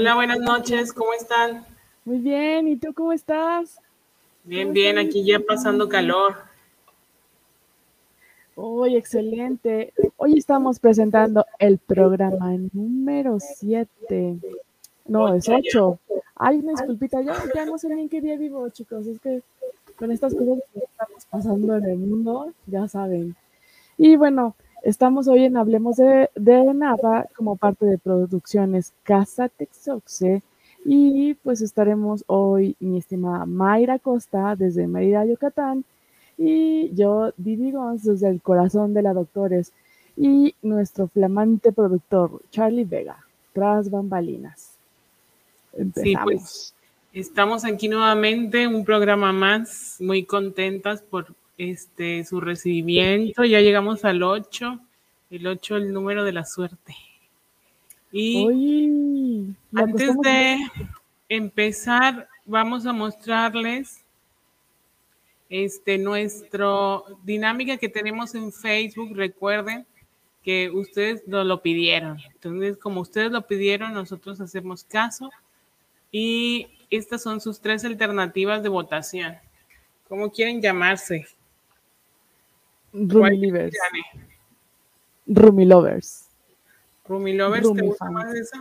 Hola, buenas noches, ¿cómo están? Muy bien, ¿y tú cómo estás? Bien, bien, aquí ya pasando calor. Uy, excelente. Hoy estamos presentando el programa número 7. No, es 8. Ay, una disculpita, ya, ya no sé ni en qué día vivo, chicos. Es que con estas cosas que estamos pasando en el mundo, ya saben. Y bueno, estamos hoy en Hablemos de, de como parte de Producciones Casa Texoxe. Y pues estaremos hoy mi estimada Mayra Costa desde Mérida, Yucatán. Y yo, Didi Gons, desde el corazón de la Doctores. Y nuestro flamante productor, Charlie Vega, tras bambalinas. Sí, pues estamos aquí nuevamente, un programa más, muy contentas por este su recibimiento. Ya llegamos al 8, el 8 el número de la suerte. Y antes de empezar, vamos a mostrarles este nuestro dinámica que tenemos en Facebook. Recuerden que ustedes nos lo pidieron. Entonces, como ustedes lo pidieron, nosotros hacemos caso y estas son sus tres alternativas de votación. ¿Cómo quieren llamarse? Rumi Lovers. Rumi Lovers. Rumi Lovers, ¿te gusta más eso?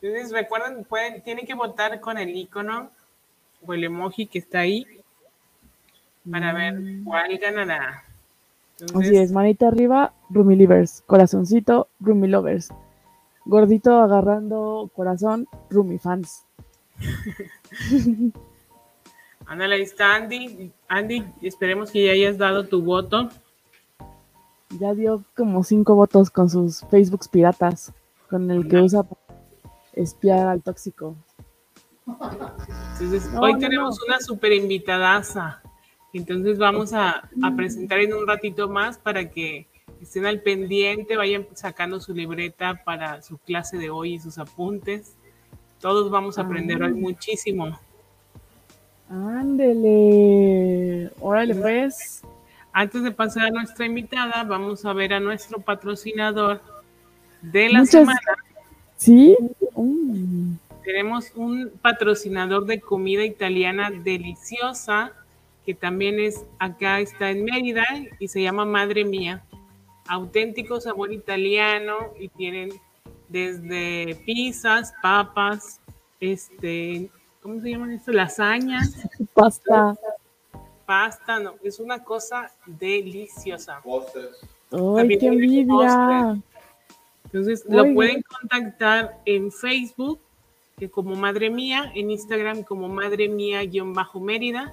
Entonces, recuerden, pueden, tienen que votar con el icono o el emoji que está ahí para ver mm. cuál ganará. Así es, manita arriba, Rumi Lovers. Corazoncito, Rumi Lovers. Gordito agarrando corazón, Rumi fans. Ándale, ahí está Andy. Andy, esperemos que ya hayas dado tu voto. Ya dio como cinco votos con sus Facebooks piratas, con el que usa para espiar al tóxico. Entonces, hoy tenemos una super invitadaza. Entonces vamos a, a presentar en un ratito más para que estén al pendiente, vayan sacando su libreta para su clase de hoy y sus apuntes. Todos vamos a aprender hoy ah. muchísimo. Ándele. Órale, pues. Antes de pasar a nuestra invitada, vamos a ver a nuestro patrocinador de la semana. ¿Sí? Mm. Tenemos un patrocinador de comida italiana deliciosa, que también es acá, está en Mérida, y se llama Madre Mía auténtico sabor italiano y tienen desde pizzas, papas, este, ¿cómo se llaman esto? Lasañas. Pasta. Pasta, no, es una cosa deliciosa. ¡Ay, qué envidia! Entonces, lo pueden contactar en Facebook, que como Madre Mía, en Instagram como Madre Mía-Mérida.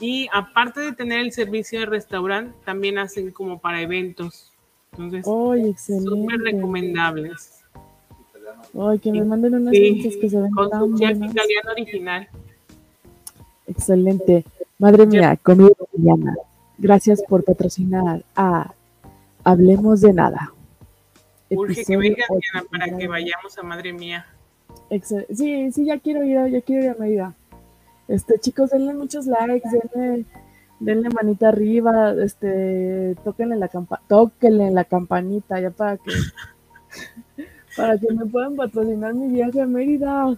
Y aparte de tener el servicio de restaurante, también hacen como para eventos. Entonces, súper recomendables. Ay, que me manden unas sí, que se ven con tan su italiano original. Excelente. Madre mía, comida italiana. Gracias por patrocinar a Hablemos de Nada. Urge que vengan para que vayamos a Madre Mía. Sí, sí, ya quiero ir, ya quiero ir a Mérida. Este, chicos, denle muchos likes, denle denle manita arriba, este, tóquenle la campa tóquenle la campanita ya para que para que me puedan patrocinar mi viaje a Mérida.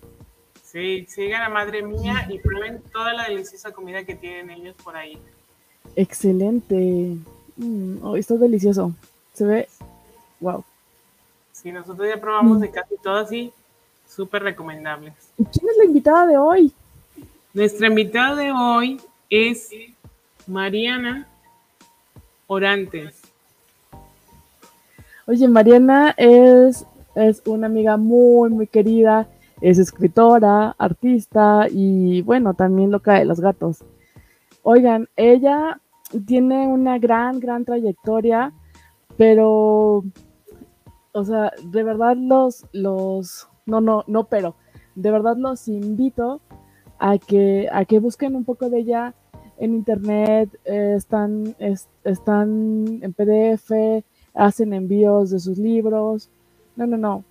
Sí, sigan a madre mía y prueben toda la deliciosa comida que tienen ellos por ahí. Excelente. Mm, oh, esto es delicioso. Se ve wow. Sí, nosotros ya probamos de casi todas y súper recomendables. ¿Y quién es la invitada de hoy? Nuestra invitada de hoy es Mariana Orantes. Oye, Mariana es, es una amiga muy, muy querida, es escritora, artista y bueno, también loca de los gatos. Oigan, ella tiene una gran, gran trayectoria, pero, o sea, de verdad los, los, no, no, no, pero, de verdad los invito a que, a que busquen un poco de ella en internet, eh, están, están en PDF, hacen envíos de sus libros. No, no, no.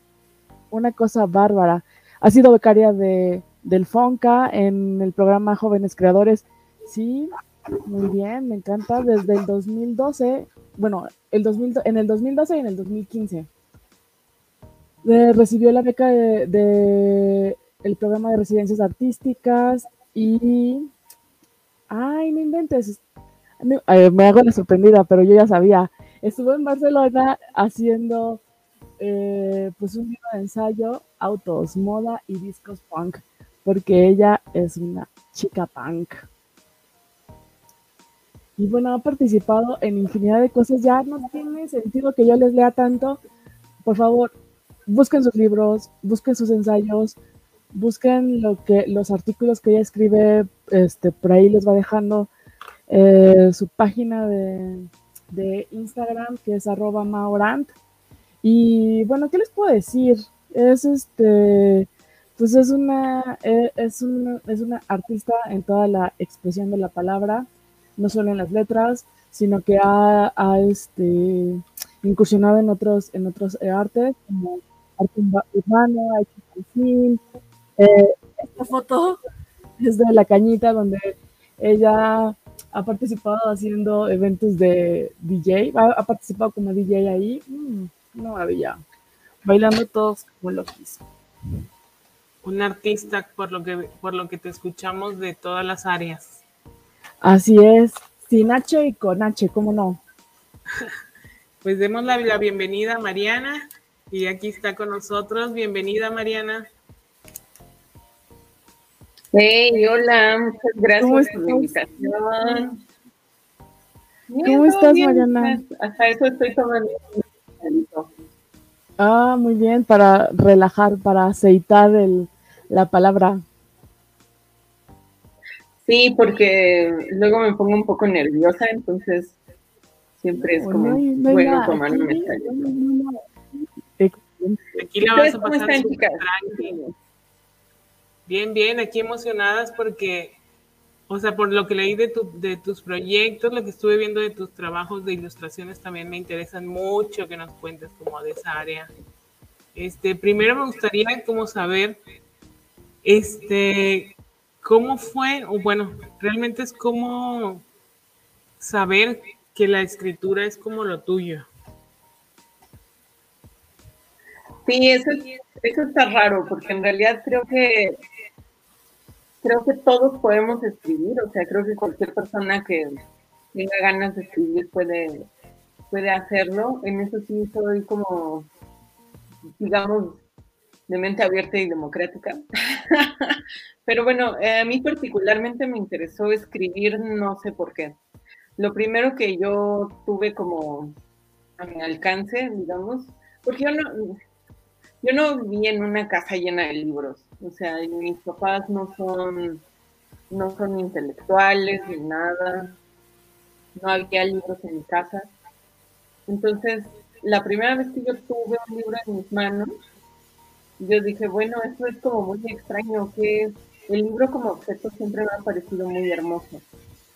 Una cosa bárbara. Ha sido becaria de, del FONCA en el programa Jóvenes Creadores. Sí, muy bien, me encanta. Desde el 2012, bueno, el 2000, en el 2012 y en el 2015. recibió la beca de, el programa de residencias artísticas y ay, no inventes. me hago la sorprendida, pero yo ya sabía. Estuvo en Barcelona haciendo eh, pues un libro de ensayo, autos, moda y discos punk, porque ella es una chica punk. Y bueno, ha participado en infinidad de cosas. Ya no tiene sentido que yo les lea tanto. Por favor, busquen sus libros, busquen sus ensayos, busquen lo que los artículos que ella escribe. Este, por ahí les va dejando eh, su página de, de, Instagram, que es arroba maorant. Y bueno, ¿qué les puedo decir? Es este, pues es una, eh, es una, es una artista en toda la expresión de la palabra no solo en las letras, sino que ha, este, incursionado en otros, en otros eh, artes, como arte urbano, ha hecho eh, esta foto es de La Cañita, donde ella ha participado haciendo eventos de DJ, ha, participado como DJ ahí, mm, una maravilla, bailando todos como locos. Un artista, por lo que por lo que te escuchamos de todas las áreas. Así es, sin H y con H, ¿cómo no? Pues demos la, bienvenida a Mariana y aquí está con nosotros. Bienvenida, Mariana. Hey, hola, muchas gracias por la invitación. ¿Cómo estás, Mariana? Hasta eso estoy tomando. Ah, muy bien, para relajar, para aceitar el, la palabra. Sí, porque luego me pongo un poco nerviosa, entonces siempre es como bueno tomar un Aquí la vas a pasar Bien, bien, aquí emocionadas porque, o sea, por lo que leí de, tu, tus proyectos, lo que estuve viendo de tus trabajos de ilustraciones también me interesan mucho que nos cuentes como de esa área. Este, primero me gustaría como saber, este, ¿Cómo fue? O bueno, realmente es como saber que la escritura es como lo tuyo. Sí, eso, eso está raro, porque en realidad creo que creo que todos podemos escribir, o sea, creo que cualquier persona que tenga ganas de escribir puede, puede hacerlo. En eso sí soy como, digamos, de mente abierta y democrática. Pero bueno, eh, a mí particularmente me interesó escribir, no sé por qué. Lo primero que yo tuve como a mi alcance, digamos, porque yo no, yo no viví en una casa llena de libros. O sea, mis papás no son, no son intelectuales ni nada. No había libros en mi casa. Entonces, la primera vez que yo tuve un libro en mis manos, yo dije, bueno, esto es como muy extraño, que el libro como objeto siempre me ha parecido muy hermoso.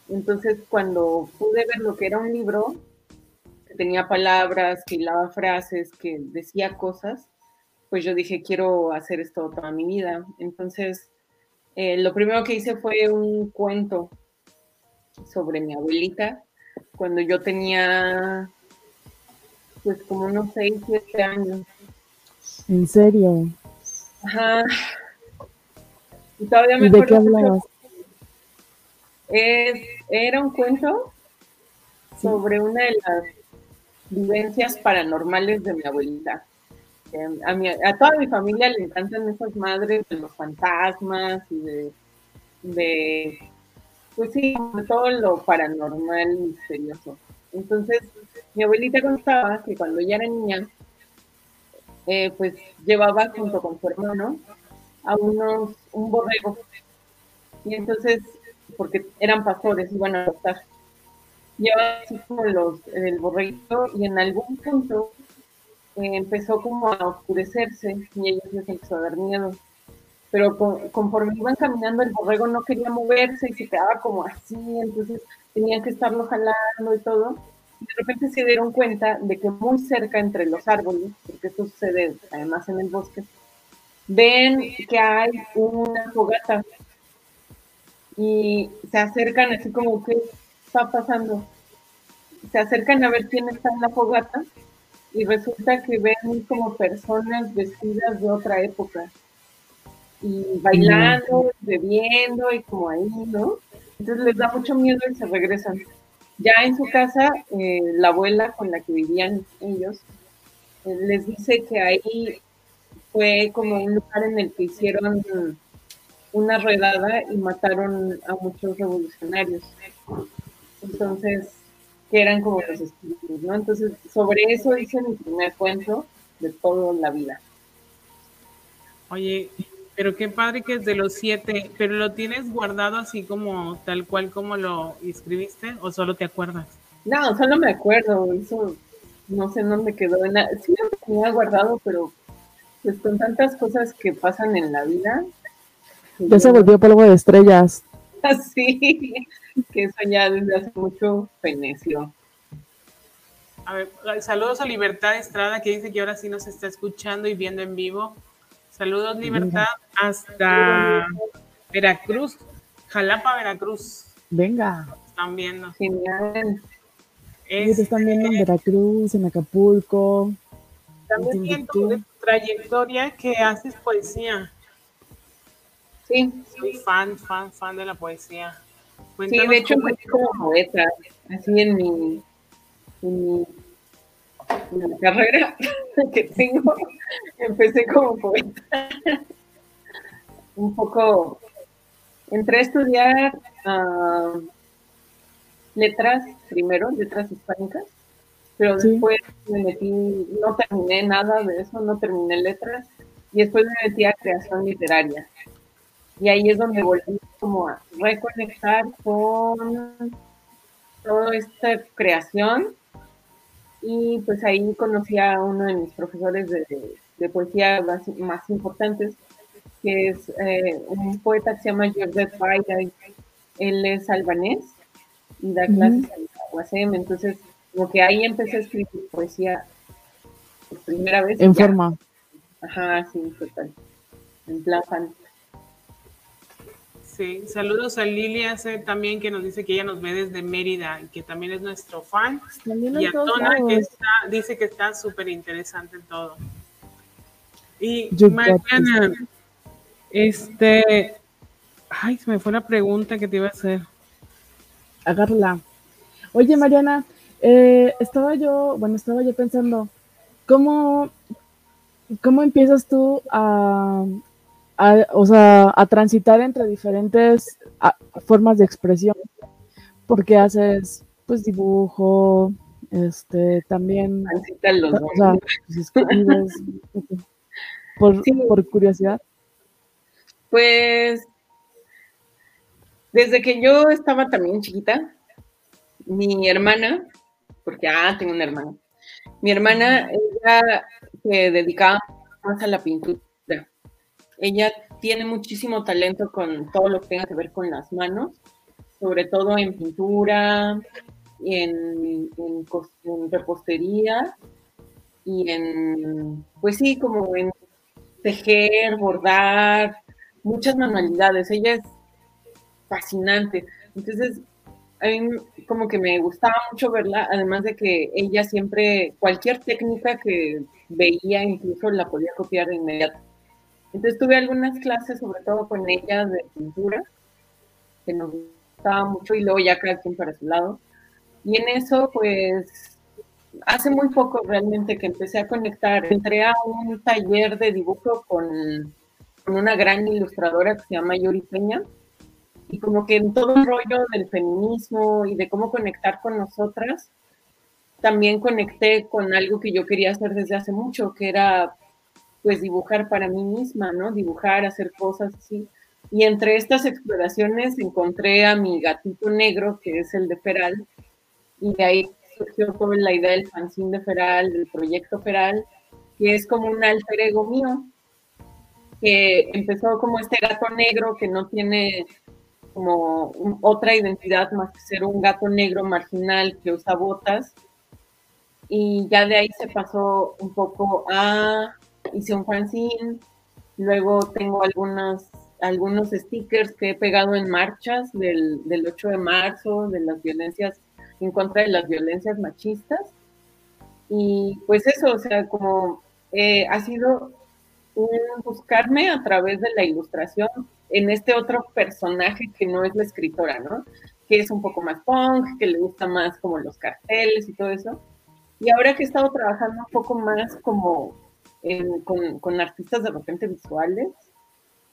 Entonces, cuando pude ver lo que era un libro, que tenía palabras, que hilaba frases, que decía cosas, pues yo dije, quiero hacer esto toda mi vida. Entonces, eh, lo primero que hice fue un cuento sobre mi abuelita, cuando yo tenía, pues como unos 6, 7 años. ¿En serio? Ajá, y todavía me de qué hablabas? era un cuento sobre una de las vivencias paranormales de mi abuelita. A, toda mi familia le encantan esas madres de los fantasmas y de, pues sí, todo lo paranormal misterioso. Entonces, mi abuelita contaba que cuando ella era niña, eh, pues llevaba junto con su hermano a unos, un borrego. Y entonces, porque eran pastores, iban a pastar. Llevaban así como los, el borreguito y en algún punto empezó como a oscurecerse y ellos les empezó a dar miedo. Pero conforme iban caminando, el borrego no quería moverse y se quedaba como así, entonces tenían que estarlo jalando y todo. Y de repente se dieron cuenta de que muy cerca entre los árboles, porque esto sucede además en el bosque, ven que hay una fogata y se acercan así como, ¿qué está pasando? Se acercan a ver quién está en la fogata y resulta que ven como personas vestidas de otra época y bailando, bebiendo y como ahí, ¿no? Entonces les da mucho miedo y se regresan. Ya en su casa, eh, la abuela con la que vivían ellos eh, les dice que ahí fue como un lugar en el que hicieron una redada y mataron a muchos revolucionarios. Entonces, que eran como los espíritus, ¿no? Entonces, sobre eso hice mi primer cuento de toda la vida. Oye, pero qué padre que es de los siete, pero lo tienes guardado así como tal cual como lo escribiste o solo te acuerdas? No, solo me acuerdo, eso no sé dónde quedó. Sí lo tenía guardado, pero pues con tantas cosas que pasan en la vida. Ya se volvió polvo de estrellas. Así, que eso ya desde hace mucho feneció. A ver, saludos a Libertad Estrada que dice que ahora sí nos está escuchando y viendo en vivo. Saludos Libertad hasta Veracruz, Jalapa, Veracruz. Venga. Están viendo. Genial. están viendo en Veracruz, en Acapulco. También viendo tu trayectoria que haces poesía. Sí. Soy fan, fan, fan de la poesía. Sí, de hecho empecé como poeta, así en mi, en mi, carrera que tengo, empecé como poeta. Un poco, entré a estudiar uh, letras primero, letras hispánicas, pero después me metí, no terminé nada de eso, no terminé letras, y después me metí a creación literaria. Y ahí es donde volví como a reconectar con toda esta creación. Y pues ahí conocí a uno de mis profesores de, poesía más, importantes, que es eh, un poeta que se llama Joseph Baida. Él es albanés y da clases en la UASM. Entonces, como que ahí empecé a escribir poesía por primera vez. En forma. Ajá, sí, total. En plan Sí, saludos a Lilia también que nos dice que ella nos ve desde Mérida y que también es nuestro fan. y a Tona que dice que está súper interesante todo. Y Mariana, este, ay, se me fue la pregunta que te iba a hacer. Agárrala. Oye, Mariana, eh, estaba yo, bueno, estaba yo pensando, ¿cómo, cómo empiezas tú a, a, o sea, a transitar entre diferentes formas de expresión, porque haces pues dibujo, este, también o sea, pues, por, por curiosidad. Pues desde que yo estaba también chiquita, mi hermana, porque ah, tengo una hermana, mi hermana, ella se dedicaba más a la pintura ella tiene muchísimo talento con todo lo que tenga que ver con las manos, sobre todo en pintura, en, en, repostería y en, pues sí, como en tejer, bordar, muchas manualidades. Ella es fascinante. Entonces, a mí como que me gustaba mucho verla, además de que ella siempre, cualquier técnica que veía, incluso la podía copiar de inmediato. Entonces tuve algunas clases, sobre todo con ella, de pintura, que nos gustaba mucho, y luego ya cada quien para su lado. Y en eso, pues, hace muy poco realmente que empecé a conectar, entré a un taller de dibujo con, con una gran ilustradora que se llama Yuri Peña, y como que en todo el rollo del feminismo y de cómo conectar con nosotras, también conecté con algo que yo quería hacer desde hace mucho, que era pues dibujar para mí misma, ¿no? Dibujar, hacer cosas así. Y entre estas exploraciones encontré a mi gatito negro, que es el de Feral, y de ahí surgió toda la idea del fanzine de Feral, del proyecto Feral, que es como un alter ego mío, que empezó como este gato negro que no tiene como otra identidad más que ser un gato negro marginal que usa botas. Y ya de ahí se pasó un poco a hice un fanzine, luego tengo algunas, algunos stickers que he pegado en marchas del, 8 de marzo, de las violencias, en contra de las violencias machistas. Y pues eso, o sea, como eh, ha sido un buscarme a través de la ilustración en este otro personaje que no es la escritora, ¿no? Que es un poco más punk, que le gusta más como los carteles y todo eso. Y ahora que he estado trabajando un poco más como con, con, artistas de repente visuales,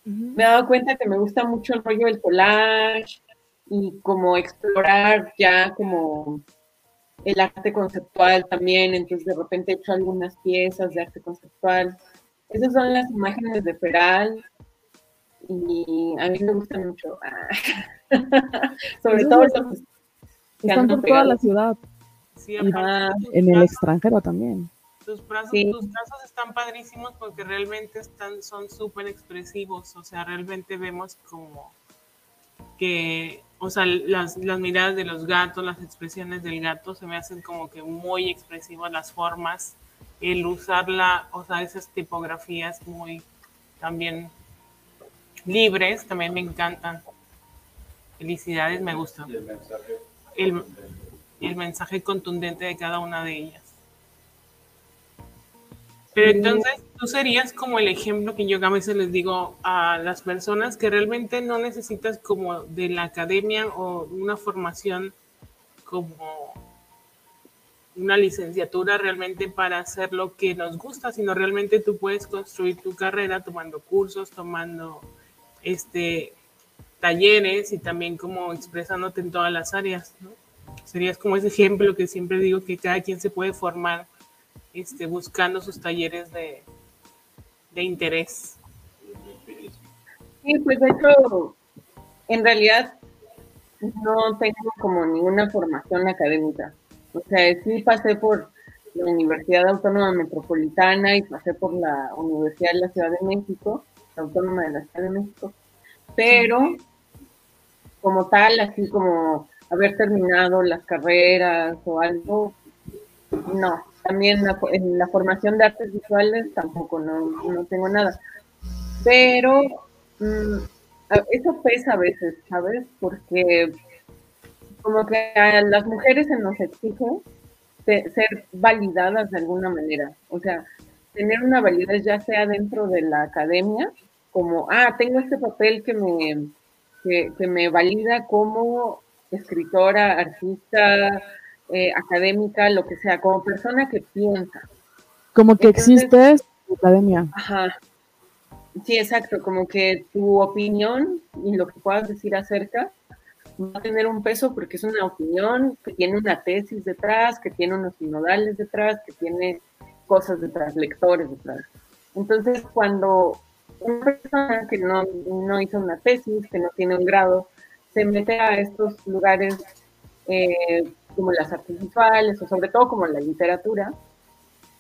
me he dado cuenta que me gusta mucho el rollo del collage y como explorar ya como el arte conceptual también, entonces de repente he hecho algunas piezas de arte conceptual. Esas son las imágenes de Feral y a mí me gustan mucho. Sobre todo los están por toda la ciudad. Sí, en el extranjero también. Tus brazos, tus brazos están padrísimos porque realmente están, son súper expresivos, o sea, realmente vemos como que, o sea, las, las, miradas de los gatos, las expresiones del gato se me hacen como que muy expresivas las formas, el usarla, o sea, esas tipografías muy también libres, también me encantan. Felicidades, me gustan. El, el mensaje contundente de cada una de ellas. Pero entonces tú serías como el ejemplo que yo a veces les digo a las personas que realmente no necesitas como de la academia o una formación como una licenciatura realmente para hacer lo que nos gusta, sino realmente tú puedes construir tu carrera tomando cursos, tomando este talleres y también como expresándote en todas las áreas, ¿no? Serías como ese ejemplo que siempre digo que cada quien se puede formar este, buscando sus talleres de, de interés. Sí, pues de hecho, en realidad no tengo como ninguna formación académica. O sea, sí pasé por la Universidad Autónoma Metropolitana y pasé por la Universidad de la Ciudad de México, la Autónoma de la Ciudad de México, pero como tal, así como haber terminado las carreras o algo, no, también en la formación de artes visuales tampoco, no, tengo nada. Pero mm, eso pesa a veces, ¿sabes? Porque como que a las mujeres se nos exige ser validadas de alguna manera. O sea, tener una validez ya sea dentro de la academia, como, ah, tengo este papel que me, que me valida como escritora, artista, eh, académica, lo que sea, como persona que piensa. Como que existe en la academia. Ajá. Sí, exacto, como que tu opinión y lo que puedas decir acerca va a tener un peso porque es una opinión que tiene una tesis detrás, que tiene unos sinodales detrás, que tiene cosas detrás, lectores detrás. Entonces, cuando una persona que no, no hizo una tesis, que no tiene un grado, se mete a estos lugares eh, como las artes visuales o sobre todo como la literatura,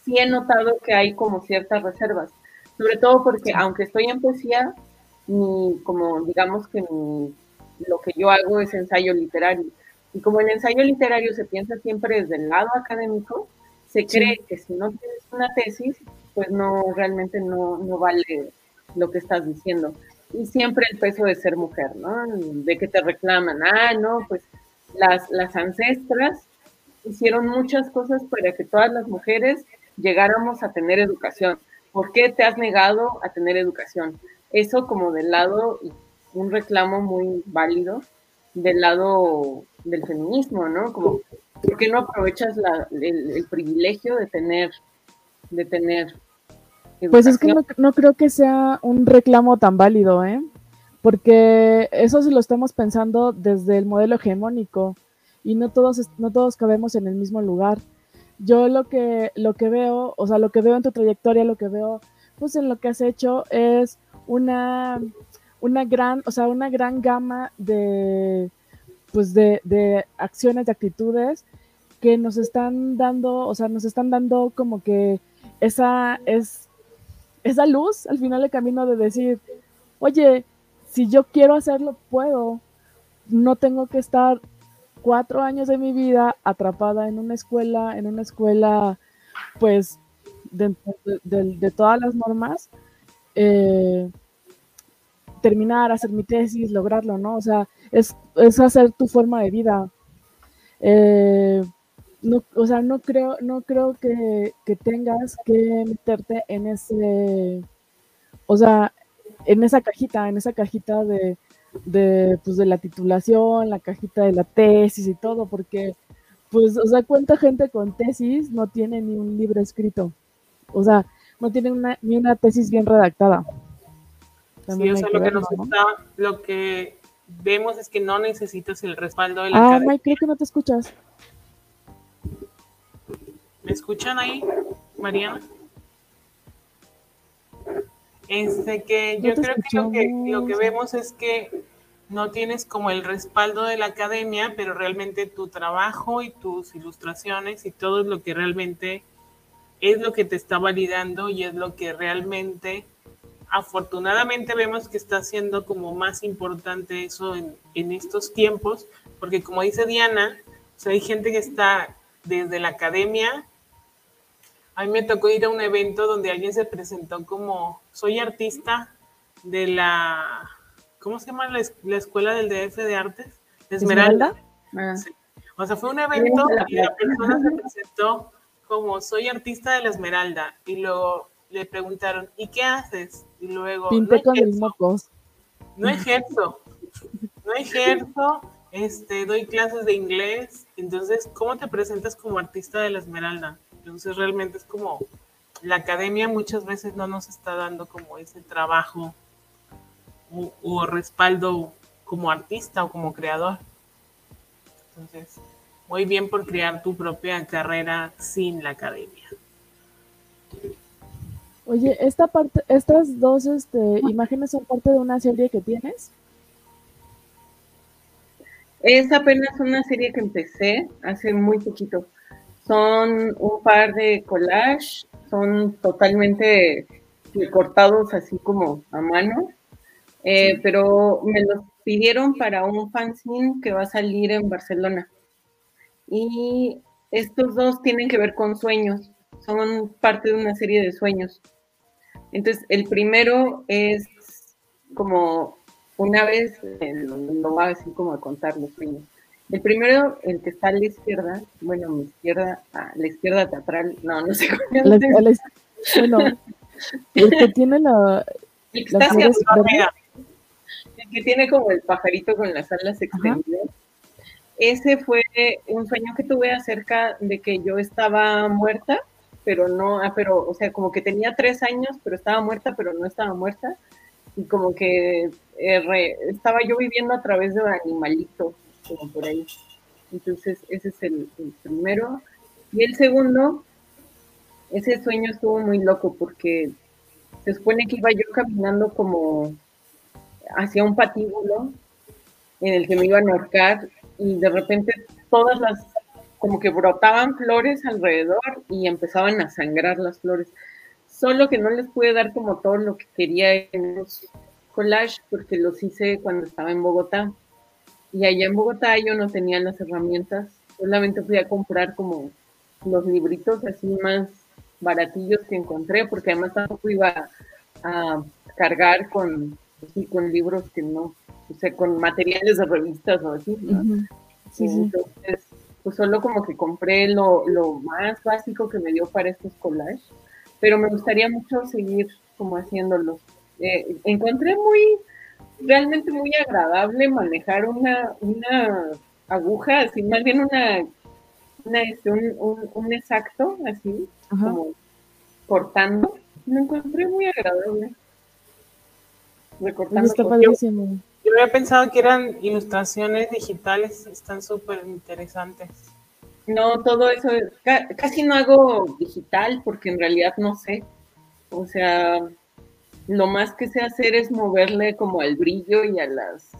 sí he notado que hay como ciertas reservas, sobre todo porque aunque estoy en poesía, mi, como digamos que lo que yo hago es ensayo literario. Y como el ensayo literario se piensa siempre desde el lado académico, se cree que si no tienes una tesis, pues no, realmente no, no vale lo que estás diciendo. Y siempre el peso de ser mujer, ¿no? De que te reclaman, ah, no, pues las, las ancestras hicieron muchas cosas para que todas las mujeres llegáramos a tener educación. ¿Por qué te has negado a tener educación? Eso como del lado, un reclamo muy válido del lado del feminismo, ¿no? Como, ¿por qué no aprovechas el, privilegio de tener, de tener Pues es que no, no creo que sea un reclamo tan válido, ¿eh? Porque eso sí lo estamos pensando desde el modelo hegemónico y no todos, no todos cabemos en el mismo lugar. Yo lo que, lo que veo, o sea, lo que veo en tu trayectoria, lo que veo pues en lo que has hecho es una, una gran, o sea, una gran gama de, pues de, acciones, de actitudes que nos están dando, o sea, nos están dando como que esa, es, esa luz al final del camino de decir, oye, si yo quiero hacerlo, puedo. No tengo que estar cuatro años de mi vida atrapada en una escuela, en una escuela, pues, dentro de, todas las normas, eh, terminar, hacer mi tesis, lograrlo, ¿no? O sea, es, hacer tu forma de vida. Eh, no, o sea, no creo, no creo que tengas que meterte en ese, o sea, en esa cajita, en esa cajita de, de, pues, de la titulación, la cajita de la tesis y todo, porque, pues, o sea, cuánta gente con tesis no tiene ni un libro escrito, o sea, no tiene una, ni una tesis bien redactada. sí, o sea, lo que, nos está, lo que vemos es que no necesitas el respaldo de la Ah, Mike, creo que no te escuchas. ¿Me escuchan ahí, Mariana? Este que yo creo que lo, que lo que vemos es que no tienes como el respaldo de la academia, pero realmente tu trabajo y tus ilustraciones y todo es lo que realmente es lo que te está validando y es lo que realmente afortunadamente vemos que está siendo como más importante eso en, en estos tiempos, porque como dice Diana, o hay gente que está desde la academia a mí me tocó ir a un evento donde alguien se presentó como, soy artista de la, ¿cómo se llama la, escuela del DF de artes? Esmeralda. Ah. O sea, fue un evento y la persona se presentó como, soy artista de la Esmeralda. Y luego le preguntaron, ¿y qué haces? Y luego, Pinté con mis mocos. No ejerzo, no ejerzo, este, doy clases de inglés. Entonces, ¿cómo te presentas como artista de la Esmeralda? Entonces realmente es como la academia muchas veces no nos está dando como ese trabajo o, respaldo como artista o como creador. Entonces, muy bien por crear tu propia carrera sin la academia. Oye, esta parte, estas dos este, imágenes son parte de una serie que tienes. Es apenas una serie que empecé hace muy poquito. Son un par de collage, son totalmente cortados así como a mano, eh, pero me los pidieron para un fanzine que va a salir en Barcelona. Y estos dos tienen que ver con sueños, son parte de una serie de sueños. Entonces, el primero es como una vez, lo voy a decir como a contar los sueños. El primero, el que está a la izquierda, bueno, mi izquierda, a la izquierda teatral, no, no sé cómo la, Bueno, el que tiene la. El que, está el que tiene como el pajarito con las alas extendidas. Ese fue un sueño que tuve acerca de que yo estaba muerta, pero no, ah, pero, o sea, como que tenía tres años, pero estaba muerta, pero no estaba muerta. Y como que eh, estaba yo viviendo a través de un animalito como por ahí. Entonces, ese es el, primero. Y el segundo, ese sueño estuvo muy loco porque se supone que iba yo caminando como hacia un patíbulo en el que me iban a ahorcar y de repente todas las, como que brotaban flores alrededor y empezaban a sangrar las flores. Solo que no les pude dar como todo lo que quería en los collages porque los hice cuando estaba en Bogotá. Y allá en Bogotá yo no tenía las herramientas, solamente fui a comprar como los libritos así más baratillos que encontré, porque además tampoco iba a cargar con, con libros que no, o sea, con materiales de revistas o así, Entonces, pues solo como que compré lo, lo más básico que me dio para estos collages, pero me gustaría mucho seguir como haciéndolos. Eh, encontré muy realmente muy agradable manejar una, una aguja, así, más bien una, este, un, exacto, así, como cortando. Lo encontré muy agradable. Recortando. Yo, yo había pensado que eran ilustraciones digitales, están súper interesantes. No, todo eso, casi no hago digital porque en realidad no sé. O sea, lo más que sé hacer es moverle como al brillo y a las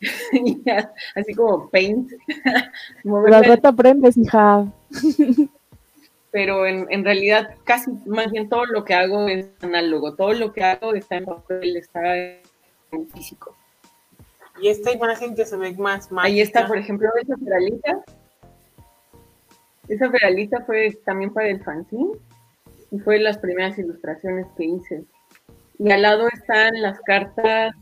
así como paint. la rata aprendes, hija. Pero en, en, realidad casi más bien todo lo que hago es análogo, todo lo que hago está en papel, está en físico. Y esta imagen que se ve más Ahí está, por ejemplo, esa feralita. Esa feralita fue también para el fanzine y fue de las primeras ilustraciones que hice. Y al lado están las cartas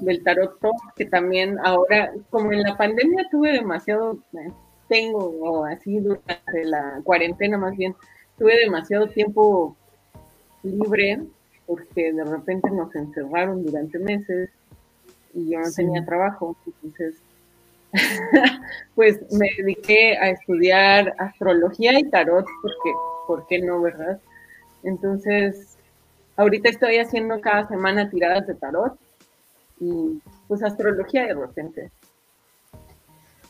del tarot que también ahora, como en la pandemia tuve demasiado, eh, tengo así durante la cuarentena más bien, tuve demasiado tiempo libre porque de repente nos encerraron durante meses y yo no tenía trabajo, entonces pues me dediqué a estudiar astrología y tarot porque, ¿por qué no, verdad? Entonces, ahorita estoy haciendo cada semana tiradas de tarot y pues astrología de repente.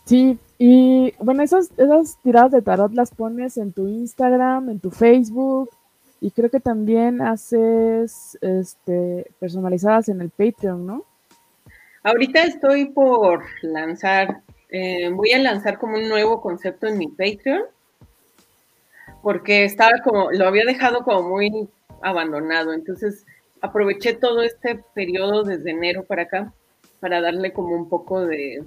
Sí, y bueno, esas, esas tiradas de tarot las pones en tu Instagram, en tu Facebook, y creo que también haces este, personalizadas en el Patreon, ¿no? Ahorita estoy por lanzar, eh, voy a lanzar como un nuevo concepto en mi Patreon, porque estaba como, lo había dejado como muy abandonado, entonces aproveché todo este periodo desde enero para acá para darle como un poco de,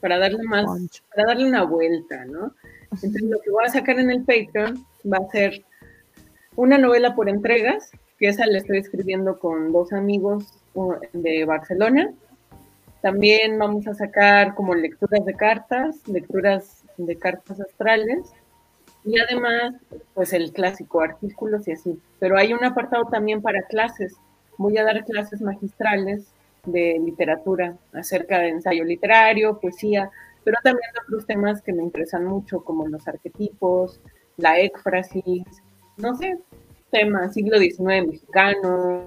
para darle más, para darle una vuelta, ¿no? Entonces lo que voy a sacar en el Patreon va a ser una novela por entregas, que esa la estoy escribiendo con dos amigos de Barcelona. También vamos a sacar como lecturas de cartas, lecturas de cartas astrales y además pues el clásico artículos y así. Pero hay un apartado también para clases. Voy a dar clases magistrales de literatura acerca de ensayo literario, poesía, pero también otros temas que me interesan mucho, como los arquetipos, la éfrasis, no sé, temas siglo XIX mexicano,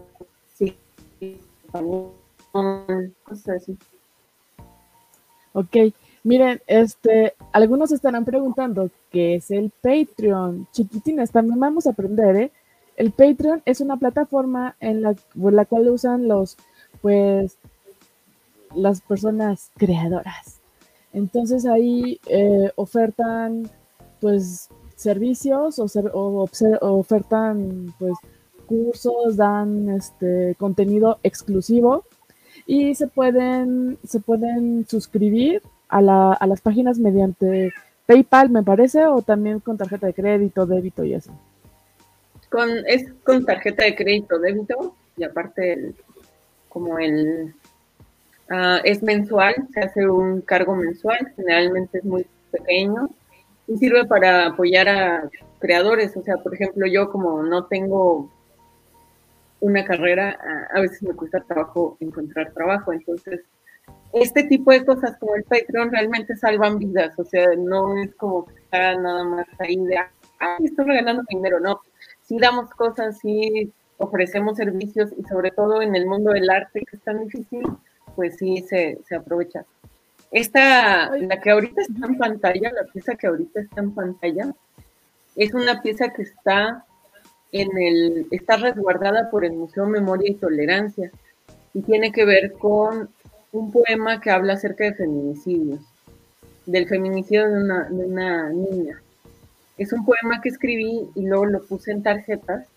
sí, cosas así. Ok, miren, este, algunos estarán preguntando qué es el Patreon. Chiquitines, también vamos a aprender, ¿eh? El Patreon es una plataforma en la, por la cual usan los, pues, las personas creadoras. Entonces ahí eh, ofertan, pues, servicios o, o, ofertan, pues, cursos, dan este contenido exclusivo y se pueden, se pueden suscribir a, la, a las páginas mediante PayPal, me parece, o también con tarjeta de crédito, débito y eso. Con, es con tarjeta de crédito, débito, y aparte como el ah, es mensual, se hace un cargo mensual, generalmente es muy pequeño y sirve para apoyar a creadores. O sea, por ejemplo, yo como no tengo una carrera, a veces me cuesta trabajo encontrar trabajo. Entonces, este tipo de cosas como el Patreon realmente salvan vidas. O sea, no es como que está nada más ahí de, ah, estoy regalando dinero. No, sí damos cosas, sí ofrecemos servicios y sobre todo en el mundo del arte que es tan difícil, pues sí se, se aprovecha. Esta, la que ahorita está en pantalla, la pieza que ahorita está en pantalla, es una pieza que está en el, está resguardada por el Museo Memoria y Tolerancia y tiene que ver con un poema que habla acerca de feminicidios, del feminicidio de una, de una niña. Es un poema que escribí y luego lo puse en tarjetas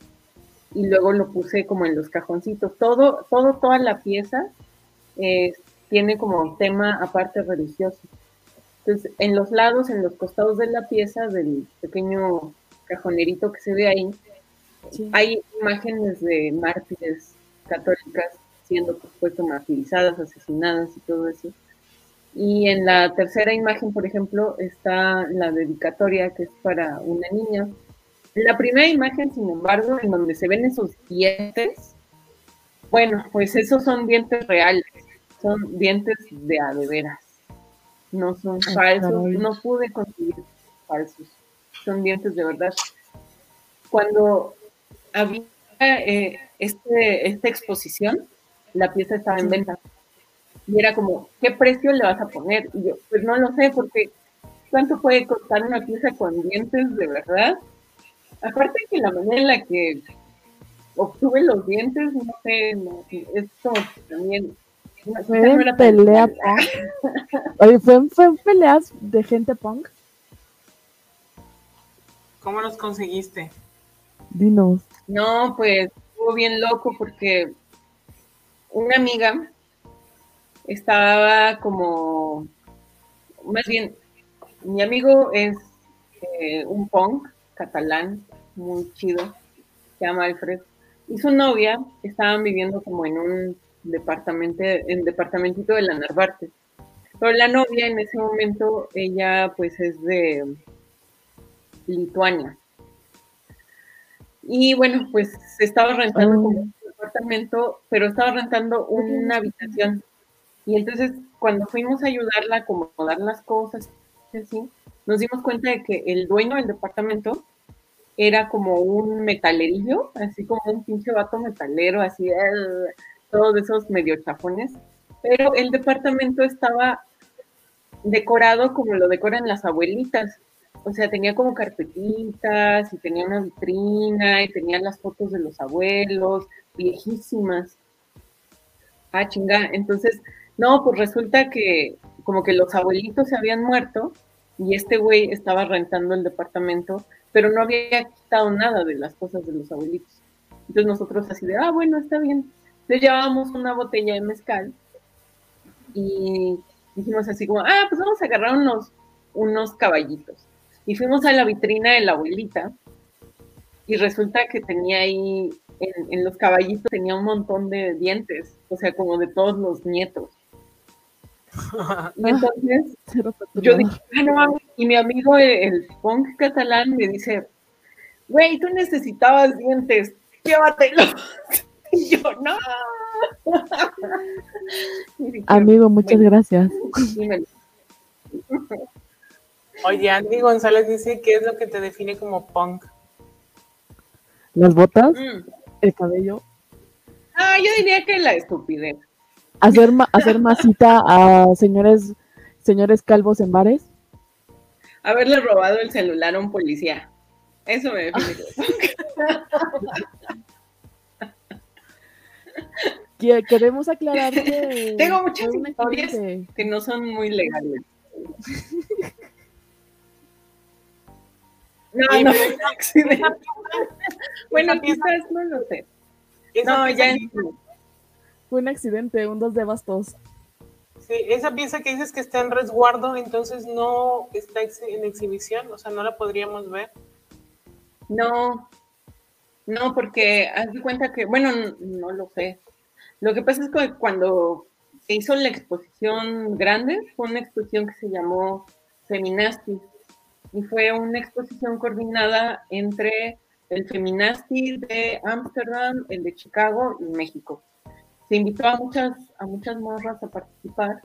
y luego lo puse como en los cajoncitos. Todo, todo, toda la pieza eh, tiene como tema aparte religioso. Entonces, en los lados, en los costados de la pieza, del pequeño cajonerito que se ve ahí, hay imágenes de mártires católicas siendo, por supuesto, martirizadas, asesinadas y todo eso. Y en la tercera imagen, por ejemplo, está la dedicatoria que es para una niña. La primera imagen, sin embargo, en donde se ven esos dientes, bueno, pues esos son dientes reales, son dientes de adeveras, no son falsos, no pude conseguir falsos, son dientes de verdad. Cuando había eh, este, esta exposición, la pieza estaba en venta. Y era como, ¿qué precio le vas a poner? Y yo, pues no lo sé, porque ¿cuánto puede costar una pieza con dientes de verdad? Aparte que la manera en la que obtuve los dientes, no sé, es como también... Fue en pelea punk. Oye, ¿fue, ¿fue en peleas de gente punk? ¿Cómo los conseguiste? Dinos. No, pues estuvo bien loco porque una amiga estaba como, más bien, mi amigo es eh, un punk catalán, muy chido, se llama Alfred, y su novia estaban viviendo como en un departamento, en departamentito de la Narvarte. Pero la novia en ese momento, ella pues es de Lituania. Y bueno, pues se estaba rentando como un departamento, pero estaba rentando una habitación. Y entonces cuando fuimos a ayudarla a acomodar las cosas, así, nos dimos cuenta de que el dueño del departamento era como un metalerillo, así como un pinche vato metalero, así, todos esos medio chafones. Pero el departamento estaba decorado como lo decoran las abuelitas. O sea, tenía como carpetitas y tenía una vitrina y tenía las fotos de los abuelos, viejísimas. Ah, chinga. Entonces, no, pues resulta que como que los abuelitos se habían muerto y este güey estaba rentando el departamento, pero no había quitado nada de las cosas de los abuelitos. Entonces nosotros así de, ah, bueno, está bien. Entonces llevábamos una botella de mezcal y dijimos así como, ah, pues vamos a agarrar unos, unos caballitos. Y fuimos a la vitrina de la abuelita y resulta que tenía ahí, en, en los caballitos tenía un montón de dientes, o sea, como de todos los nietos. Y entonces yo dije, ah, no Y mi amigo, el, punk catalán, me dice, güey, tú necesitabas dientes, llévatelos. Y yo, no. Amigo, muchas gracias. Oye, Andy González dice, ¿qué es lo que te define como punk? Las botas, mm. El cabello. Ah, yo diría que la estupidez hacer, hacer masita a señores, señores calvos en bares. Haberle robado el celular a un policía. Eso me define. Queremos aclarar que. Tengo muchas historias que... no son muy legales. No, no, Bueno, quizás no lo sé. No, ya un accidente, un dos de bastos. Sí, esa pieza que dices que está en resguardo, entonces no está en exhibición, o sea, no la podríamos ver. No, no, porque haz de cuenta que, bueno, no, lo sé. Lo que pasa es que cuando se hizo la exposición grande, fue una exposición que se llamó Feminasti, y fue una exposición coordinada entre el Feminasti de Ámsterdam, el de Chicago y México se invitó a muchas, a muchas morras a participar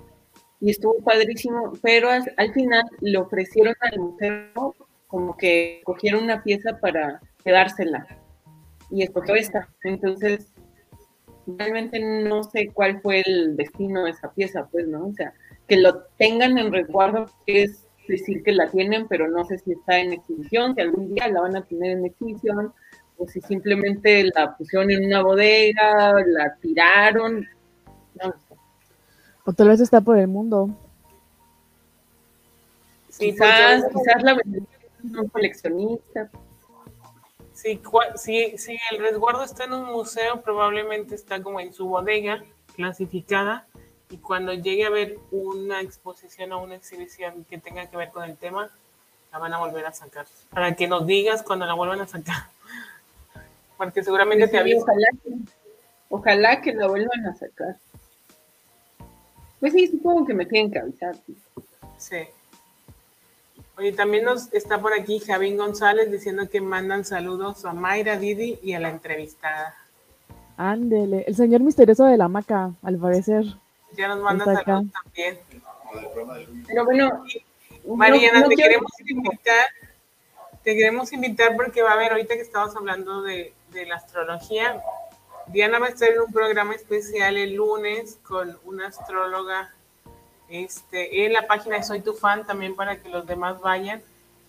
y estuvo padrísimo, pero al, final le ofrecieron al museo como que cogieron una pieza para quedársela y escogió esta. Entonces, realmente no sé cuál fue el destino de esa pieza, pues, ¿no? O sea, que lo tengan en resguardo es decir que la tienen, pero no sé si está en exhibición, si algún día la van a tener en exhibición, o si simplemente la pusieron en una bodega, la tiraron. No sé. O tal vez está por el mundo. quizás, quizás la un coleccionista. Si, si, si el resguardo está en un museo, probablemente está como en su bodega clasificada y cuando llegue a ver una exposición o una exhibición que tenga que ver con el tema, la van a volver a sacar. Para que nos digas cuando la vuelvan a sacar porque seguramente te avisa. Ojalá que, la vuelvan a sacar. Pues sí, supongo que me tienen que avisar. Sí. Oye, también nos está por aquí Javín González diciendo que mandan saludos a Mayra Didi y a la entrevistada. Ándele, el señor misterioso de la maca, al parecer. Ya nos manda saludos también. Pero bueno, Mariana, te queremos invitar, te queremos invitar porque va a haber ahorita que estamos hablando de, de la astrología. Diana va a estar en un programa especial el lunes con una astróloga este, en la página de Soy Tu Fan también para que los demás vayan.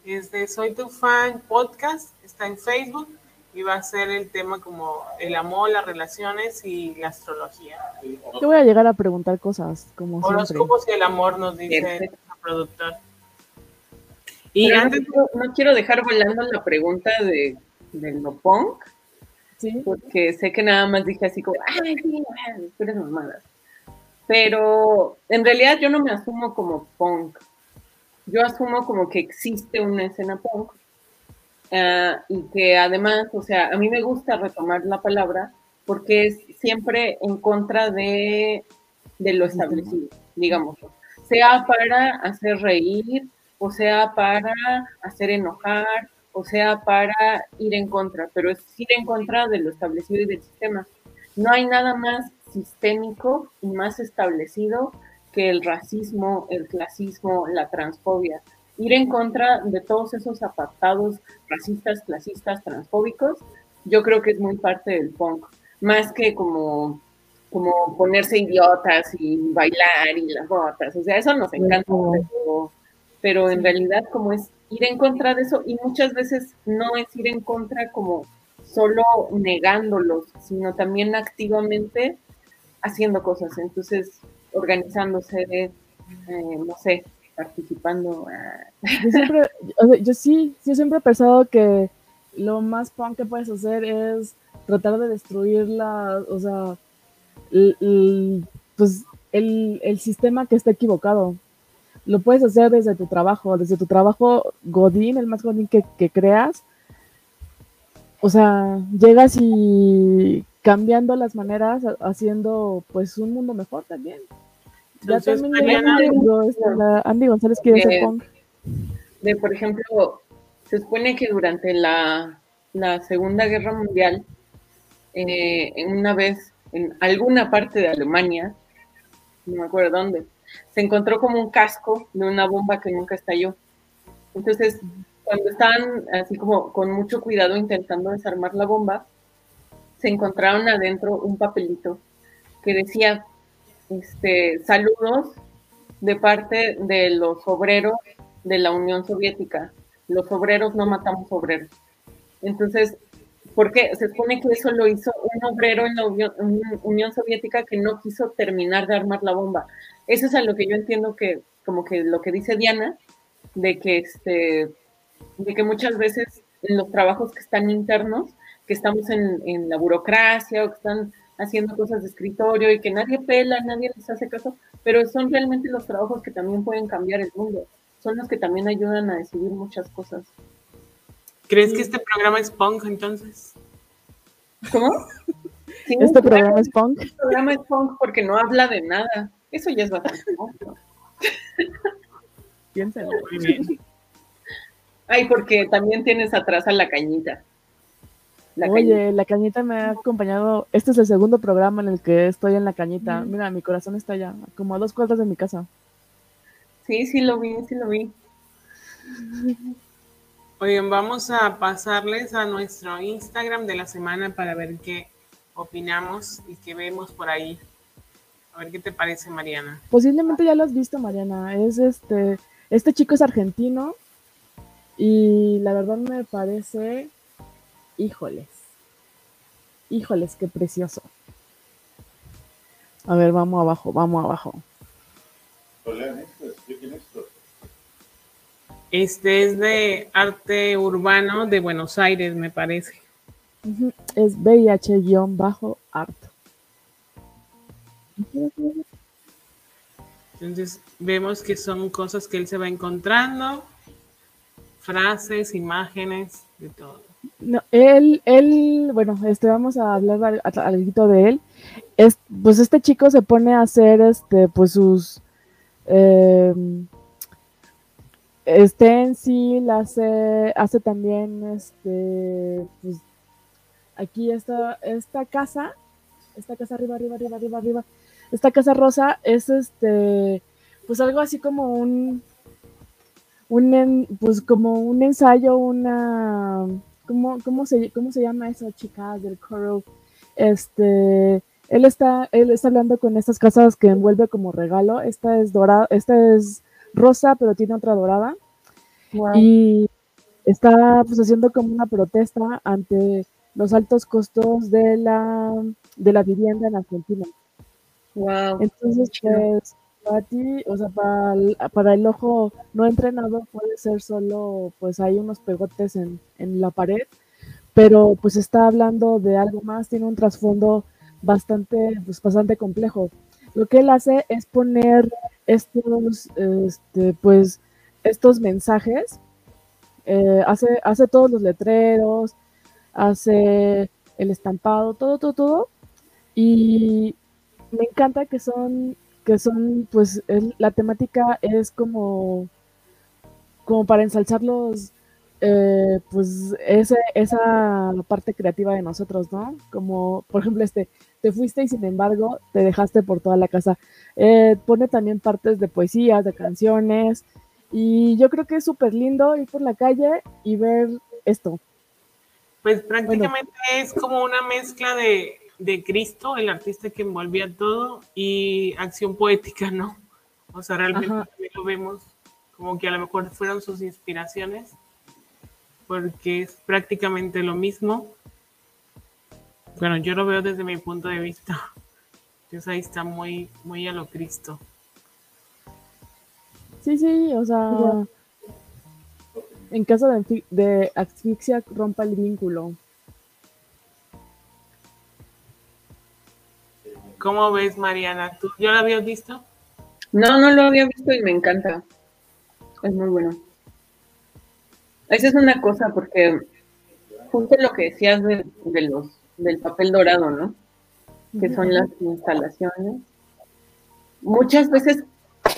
Es de Soy Tu Fan Podcast, está en Facebook y va a ser el tema como el amor, las relaciones y la astrología. Yo voy a llegar a preguntar cosas como Horóscopos y el amor nos dice el productor. Y antes no, quiero dejar volando la pregunta de, del no punk porque sé que nada más dije así como, ay, sí, eres mamadas. Pero en realidad yo no me asumo como punk. Yo asumo como que existe una escena punk ah, y que además, o sea, a mí me gusta retomar la palabra porque es siempre en contra de, de lo establecido, digamos. sea para hacer reír, o sea para hacer enojar, o sea para ir en contra, pero es ir en contra de lo establecido y del sistema. No hay nada más sistémico y más establecido que el racismo, el clasismo, la transfobia. Ir en contra de todos esos apartados racistas, clasistas, transfóbicos, yo creo que es muy parte del punk, más que como, como ponerse idiotas y bailar y las botas, o sea, eso nos encanta, pero, en realidad como es ir en contra de eso y muchas veces no es ir en contra como solo negándolos, sino también activamente haciendo cosas. Entonces, organizándose, eh, no sé, participando. Yo, siempre, yo sí, yo siempre he pensado que lo más punk que puedes hacer es tratar de destruir la, o sea, el, pues el, el, sistema que está equivocado. Lo puedes hacer desde tu trabajo, desde tu trabajo Godín, el más Godín que, que creas. O sea, llegas y cambiando las maneras, haciendo pues un mundo mejor también. Ya también Andy González quiere ser punk. De, por ejemplo, se supone que durante la, Segunda Guerra Mundial, eh, en una vez en alguna parte de Alemania, no me acuerdo dónde, se encontró como un casco de una bomba que nunca estalló. Entonces, cuando estaban así como con mucho cuidado intentando desarmar la bomba, se encontraron adentro un papelito que decía, este, saludos de parte de los obreros de la Unión Soviética. Los obreros no matamos obreros. Entonces, porque se supone que eso lo hizo un obrero en la Unión, Soviética que no quiso terminar de armar la bomba. Eso es a lo que yo entiendo que, como que lo que dice Diana, de que este, de que muchas veces en los trabajos que están internos que estamos en, la burocracia o que están haciendo cosas de escritorio y que nadie pela, nadie les hace caso, pero son realmente los trabajos que también pueden cambiar el mundo, son los que también ayudan a decidir muchas cosas. ¿Crees que este programa es punk entonces? ¿Cómo? este programa es punk. Este programa es punk porque no habla de nada. Eso ya es bastante punk. Piénsalo. Muy bien. Ay, porque también tienes atrás a la cañita. Oye, la cañita me ha acompañado. Este es el segundo programa en el que estoy en la cañita. Mira, mi corazón está allá, como a dos cuartos de mi casa. Sí, sí lo vi, sí lo vi. Oigan, vamos a pasarles a nuestro Instagram de la semana para ver qué opinamos y qué vemos por ahí. A ver qué te parece, Mariana. Posiblemente ya lo has visto, Mariana. Es este, este chico es argentino y la verdad me parece Híjoles. Híjoles, qué precioso. A ver, vamos abajo, vamos abajo. Este es de arte urbano de Buenos Aires, me parece. Es VIH-art. Entonces vemos que son cosas que él se va encontrando, frases, imágenes, de todo. No, él, él, bueno, este, vamos a hablar algo de él. Es, pues este chico se pone a hacer, este, pues sus eh, stencil, hace, hace también, este, pues, aquí esta, esta casa, esta casa arriba, arriba, arriba, arriba, arriba, esta casa rosa es, este, pues algo así como un, un, pues como un ensayo, una ¿cómo, se, ¿cómo se llama esa chica del coro? Este, él está, él está hablando con estas casas que envuelve como regalo. Esta es dorada, esta es rosa, pero tiene otra dorada. Y está pues haciendo como una protesta ante los altos costos de la, de la vivienda en Argentina. Wow. Entonces, pues, para ti, o sea, para el, para el ojo no entrenado puede ser solo, pues hay unos pegotes en, en la pared, pero pues está hablando de algo más, tiene un trasfondo bastante, pues bastante complejo. Lo que él hace es poner estos, este, pues, estos mensajes, eh, hace, hace todos los letreros, hace el estampado, todo, todo, todo, y me encanta que son que son, pues, la temática es como, como para ensalzar los, eh, pues, ese, esa parte creativa de nosotros, ¿no? Como, por ejemplo, este, te fuiste y sin embargo te dejaste por toda la casa. Eh, pone también partes de poesías, de canciones, y yo creo que es súper lindo ir por la calle y ver esto. Pues prácticamente es como una mezcla de, de, Cristo, el artista que envolvía todo, y acción poética, ¿no? O sea, realmente lo vemos como que a lo mejor fueron sus inspiraciones, porque es prácticamente lo mismo. Bueno, yo lo veo desde mi punto de vista. Entonces ahí está muy, muy a lo Cristo. Sí, sí, o sea, en caso de, de asfixia rompa el vínculo. ¿Cómo ves, Mariana? ¿Tú ya lo habías visto? No, no lo había visto y me encanta. Es muy bueno. Esa es una cosa, porque justo lo que decías de, los del papel dorado, ¿no? Que son las instalaciones. Muchas veces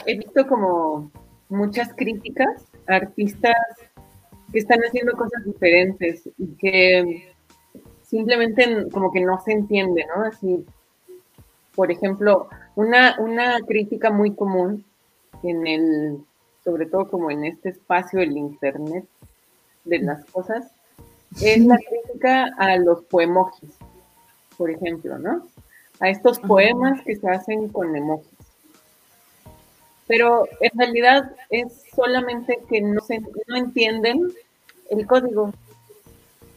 he visto como muchas críticas a artistas que están haciendo cosas diferentes y que simplemente como que no se entiende, ¿no? Así, por ejemplo, una, una crítica muy común en el, sobre todo como en este espacio del internet de las cosas, es la crítica a los poemojis, por ejemplo, ¿no? A estos poemas que se hacen con emojis pero en realidad es solamente que no, se, no entienden el código.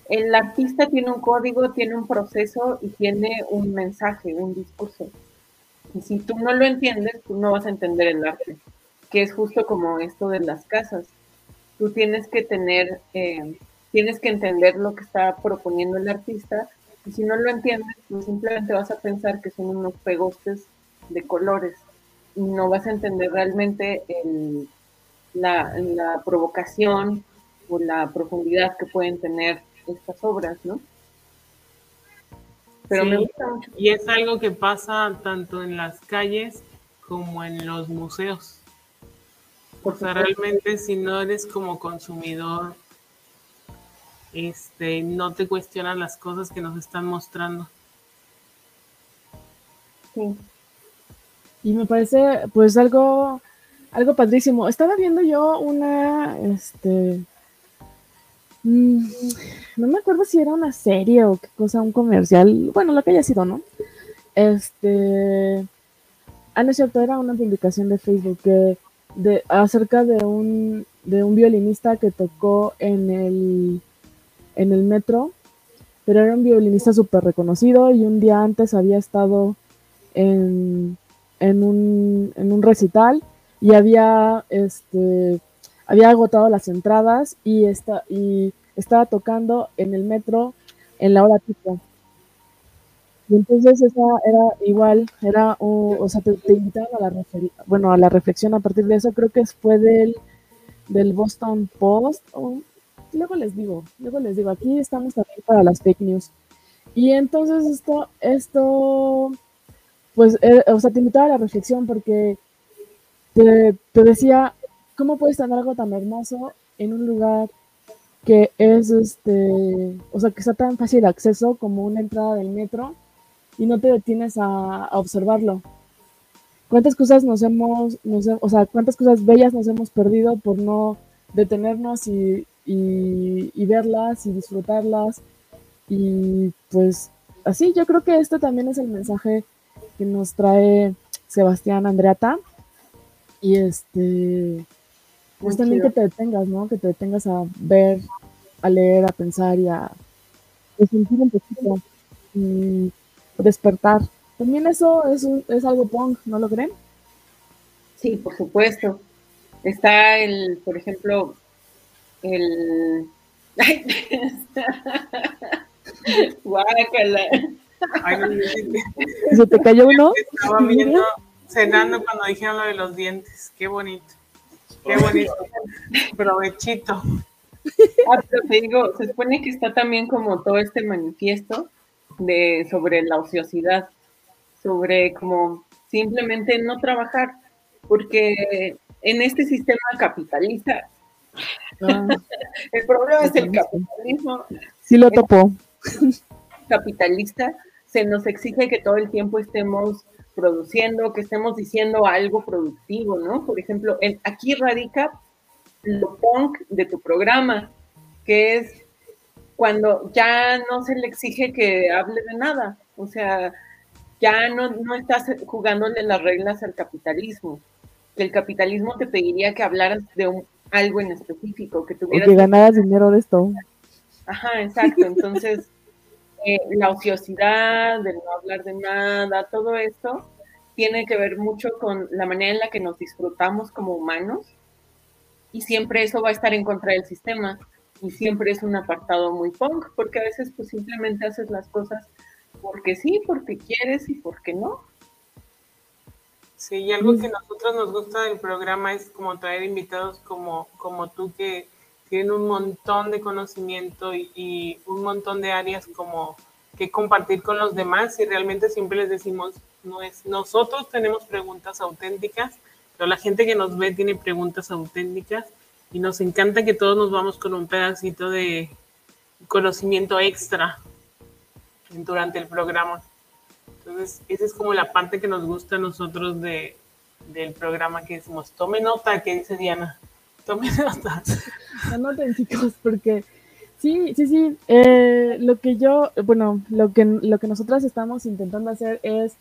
El artista tiene un código, tiene un proceso y tiene un mensaje, un discurso. Y si tú no lo entiendes, tú no vas a entender el arte, que es justo como esto de las casas. Tú tienes que tener, eh, tienes que entender lo que está proponiendo el artista y si no lo entiendes, pues simplemente vas a pensar que son unos pegostes de colores no vas a entender realmente la, provocación o la profundidad que pueden tener estas obras, ¿no? Pero me gusta mucho. Y es algo que pasa tanto en las calles como en los museos. O sea, realmente si no eres como consumidor, este, no te cuestionan las cosas que nos están mostrando. Sí y me parece pues algo, algo padrísimo. Estaba viendo yo una, este, mm, no me acuerdo si era una serie o qué cosa, un comercial, bueno, lo que haya sido, ¿no? Este, ah, no es cierto, era una publicación de Facebook de, acerca de un, de un violinista que tocó en el, en el metro, pero era un violinista súper reconocido y un día antes había estado en en un, en un recital y había, este, había agotado las entradas y, está, y estaba tocando en el metro en la hora pico. Y entonces esa era igual, era, o sea, te, te a la, bueno, a la reflexión a partir de eso, creo que fue del, del Boston Post, luego les digo, luego les digo, aquí estamos también para las fake news. Y entonces esto, esto pues, eh, o sea, te invitaba a la reflexión porque te, decía, ¿cómo puedes tener algo tan hermoso en un lugar que es, este, o sea, que está tan fácil de acceso como una entrada del metro y no te detienes a, observarlo? ¿Cuántas cosas nos hemos, o sea, cuántas cosas bellas nos hemos perdido por no detenernos y, y verlas y disfrutarlas? Y pues así, yo creo que esto también es el mensaje que nos trae Sebastián Andreata. Y este, pues también que te detengas, ¿no? Que te detengas a ver, a leer, a pensar y a sentir un poquito y despertar. También eso es, es algo punk, ¿no lo creen? Sí, por supuesto. Está el, por ejemplo, el... Guácala. ¿Se te cayó uno? Estaba viendo, cenando cuando dijeron lo de los dientes. Qué bonito. Qué bonito. Provechito. Ah, pero te digo, se supone que está también como todo este manifiesto de sobre la ociosidad, sobre como simplemente no trabajar, porque en este sistema capitalista, ah. el problema es el capitalismo. Sí lo topó. Capitalista, se nos exige que todo el tiempo estemos produciendo, que estemos diciendo algo productivo, ¿no? Por ejemplo, aquí radica lo punk de tu programa, que es cuando ya no se le exige que hable de nada, o sea, ya no, no estás jugándole las reglas al capitalismo, que el capitalismo te pediría que hablaras de un, algo en específico, que tuvieras... que ganaras dinero de esto. Ajá, exacto, entonces eh, la ociosidad, de no hablar de nada, todo esto tiene que ver mucho con la manera en la que nos disfrutamos como humanos y siempre eso va a estar en contra del sistema y siempre es un apartado muy punk porque a veces pues simplemente haces las cosas porque sí, porque quieres y porque no. Sí, y algo que a nosotros nos gusta del programa es como traer invitados como, como tú que tienen un montón de conocimiento y, y un montón de áreas como que compartir con los demás y realmente siempre les decimos, no es, nosotros tenemos preguntas auténticas pero la gente que nos ve tiene preguntas auténticas y nos encanta que todos nos vamos con un pedacito de conocimiento extra durante el programa. Entonces, esa es como la parte que nos gusta a nosotros de, del programa que decimos, tome nota, que dice Diana, tome nota. Anoten chicos, porque sí, sí, sí, eh, lo que yo, bueno, lo que, lo que nosotras estamos intentando hacer es,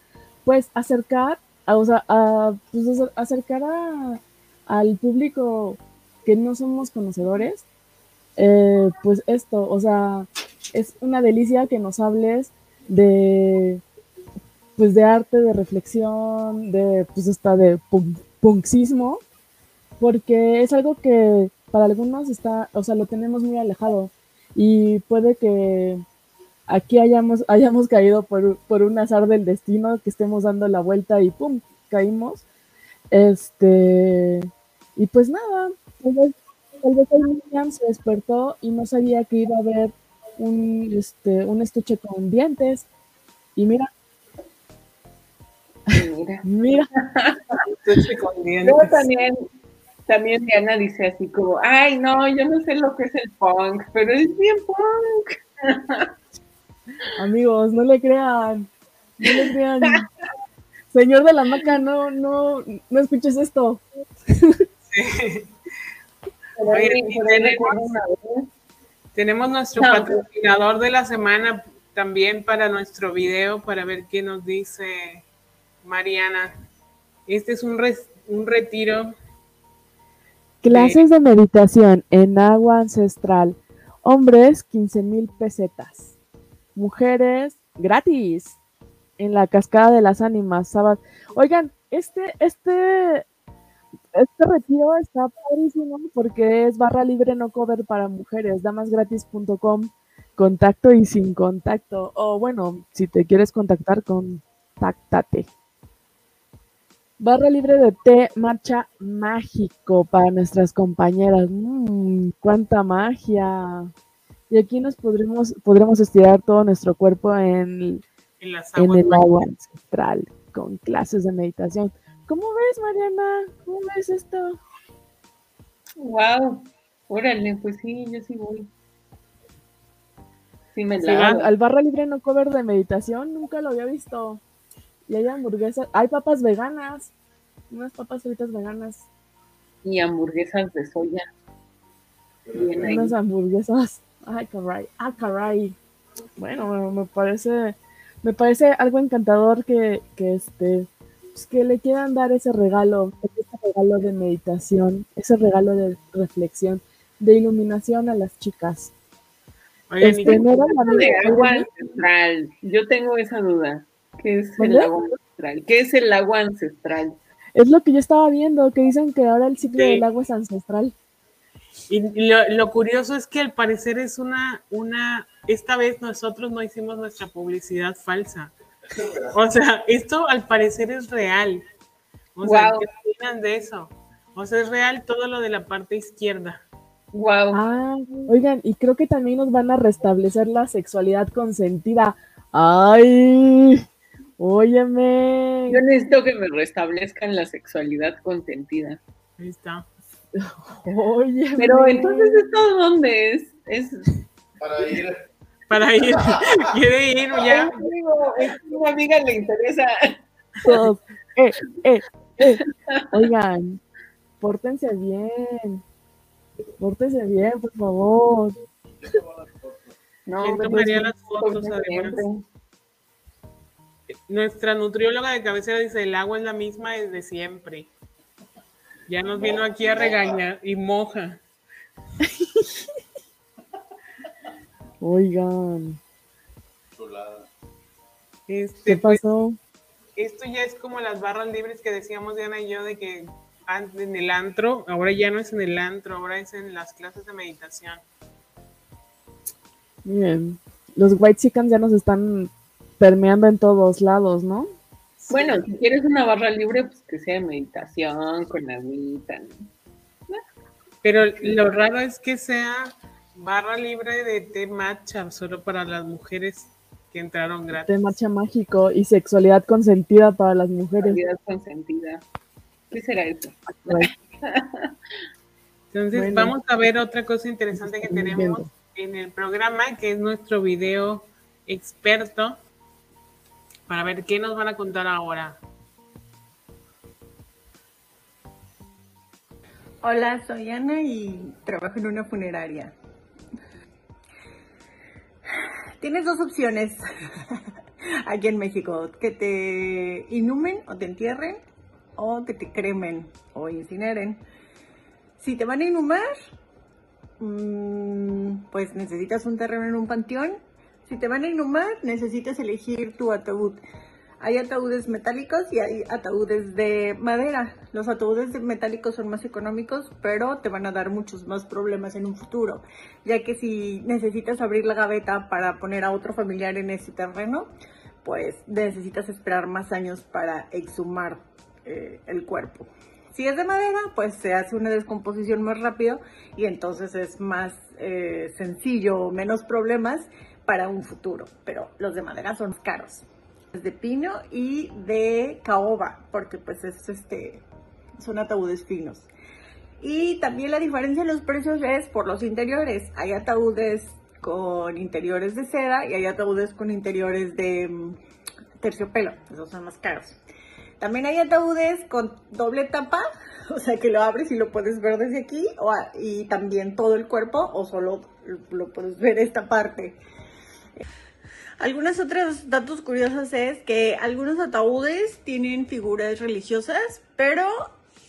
pues, acercar a, o sea, a, pues, acercar al público que no somos conocedores, eh, pues esto, o sea, es una delicia que nos hables de, pues de arte, de reflexión, de, pues hasta de punxismo, porque es algo que para algunos está, o sea, lo tenemos muy alejado y puede que aquí hayamos, hayamos caído por, por, un azar del destino, que estemos dando la vuelta y ¡pum! caímos. Este, y pues nada, tal vez, tal se despertó y no sabía que iba a haber un, este, un estuche con dientes. Y mira. Mira. mira. estuche con dientes. también, también Diana dice así como, ay no, yo no sé lo que es el punk, pero es bien punk. Amigos, no le crean. No le crean. Señor de la maca, no, no, no escuches esto. Sí. tenemos, nuestro patrocinador de la semana también para nuestro video, para ver qué nos dice Mariana. Este es un, un retiro. Clases de meditación en agua ancestral. Hombres, 15 mil pesetas mujeres gratis en la cascada de las ánimas. Sábado. Oigan, este, este, este retiro está padrísimo porque es barra libre no cover para mujeres, damasgratis.com, contacto y sin contacto. O bueno, si te quieres contactar, contáctate. Barra libre de té, marcha mágico para nuestras compañeras. Mmm, cuánta magia. Y aquí nos podremos, podremos estirar todo nuestro cuerpo en, en, el agua ancestral, con clases de meditación. ¿Cómo ves, Mariana? ¿Cómo ves esto? Wow, órale, pues sí, yo sí voy. Sí, me al, barra libre no cover de meditación, nunca lo había visto. Y hay hamburguesas, hay papas veganas, unas papas fritas veganas. Y hamburguesas de soya. unas hamburguesas Ay, caray, ah, caray. Bueno, me parece, me parece algo encantador que, que este, pues que le quieran dar ese regalo, ese regalo de meditación, ese regalo de reflexión, de iluminación a las chicas. este, no agua ancestral. Yo tengo esa duda. ¿Qué es el agua ancestral? ¿Qué es el agua ancestral? Es lo que yo estaba viendo, que dicen que ahora el ciclo del agua es ancestral. Y lo, curioso es que al parecer es una, una, esta vez nosotros no hicimos nuestra publicidad falsa. O sea, esto al parecer es real. O sea, ¿qué opinan de eso? O sea, es real todo lo de la parte izquierda. Wow. Ah, oigan, y creo que también nos van a restablecer la sexualidad consentida. Ay, Óyeme. Yo necesito que me restablezcan la sexualidad consentida. Ahí está. Óyeme. Pero entonces, ¿esto dónde es? Es Para ir. Para ir, quiere ir ya. Ay, amigo, es que a una amiga le interesa. Todos. Eh, eh, eh. Oigan, pórtense bien. Pórtense bien, por favor. No, ¿Quién pues, tomaría es las fotos, por además? Nuestra nutrióloga de cabecera dice, el agua es la misma desde siempre. Ya nos vino aquí a regañar y moja. Oigan, Chulada. Este, ¿qué pues, pasó? esto ya es como las barras libres que decíamos Diana y yo de que antes en el antro, ahora ya no es en el antro, ahora es en las clases de meditación. Miren, los white chickens ya nos están permeando en todos lados, ¿no? Bueno, si quieres una barra libre, pues que sea de meditación, con agüita. ¿no? Pero lo raro es que sea barra libre de té matcha, solo para las mujeres que entraron gratis. De marcha mágico y sexualidad consentida para las mujeres. Calidad consentida. ¿Qué será eso? Entonces, Bueno. vamos a ver otra cosa interesante que tenemos en el programa, que es nuestro video experto, para ver qué nos van a contar ahora. Hola, soy Ana y trabajo en una funeraria. Tienes dos opciones aquí en México, que te inhumen o te entierren o que te cremen o incineren. Si te van a inhumar, mm, pues necesitas un terreno en un panteón. Si te van a inhumar, necesitas elegir tu ataúd. Hay ataúdes metálicos y hay ataúdes de madera. Los ataúdes de metálicos son más económicos, pero te van a dar muchos más problemas en un futuro, ya que si necesitas abrir la gaveta para poner a otro familiar en ese terreno, pues necesitas esperar más años para exhumar eh, el cuerpo. Si es de madera, pues se hace una descomposición más rápido y entonces es más eh, sencillo, menos problemas para un futuro. Pero los de madera son caros de pino y de caoba, porque pues es este son ataúdes finos. Y también la diferencia en los precios es por los interiores. Hay ataúdes con interiores de seda y hay ataúdes con interiores de mm, terciopelo, esos son más caros. También hay ataúdes con doble tapa, o sea que lo abres y lo puedes ver desde aquí, o y también todo el cuerpo, o solo lo puedes ver esta parte. Algunos otros datos curiosos es que algunos ataúdes tienen figuras religiosas, pero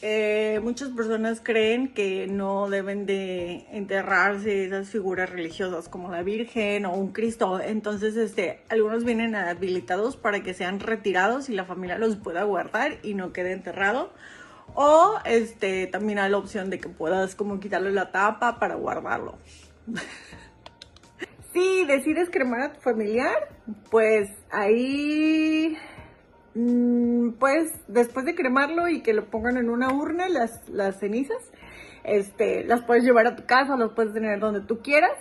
eh, muchas personas creen que no deben de enterrarse esas figuras religiosas como la Virgen o un Cristo. Entonces, este, algunos vienen habilitados para que sean retirados y la familia los pueda guardar y no quede enterrado. O este, también hay la opción de que puedas como quitarle la tapa para guardarlo. Si decides cremar a tu familiar, pues ahí, mm, pues después de cremarlo y que lo pongan en una urna, las, las cenizas, este, las puedes llevar a tu casa, las puedes tener donde tú quieras,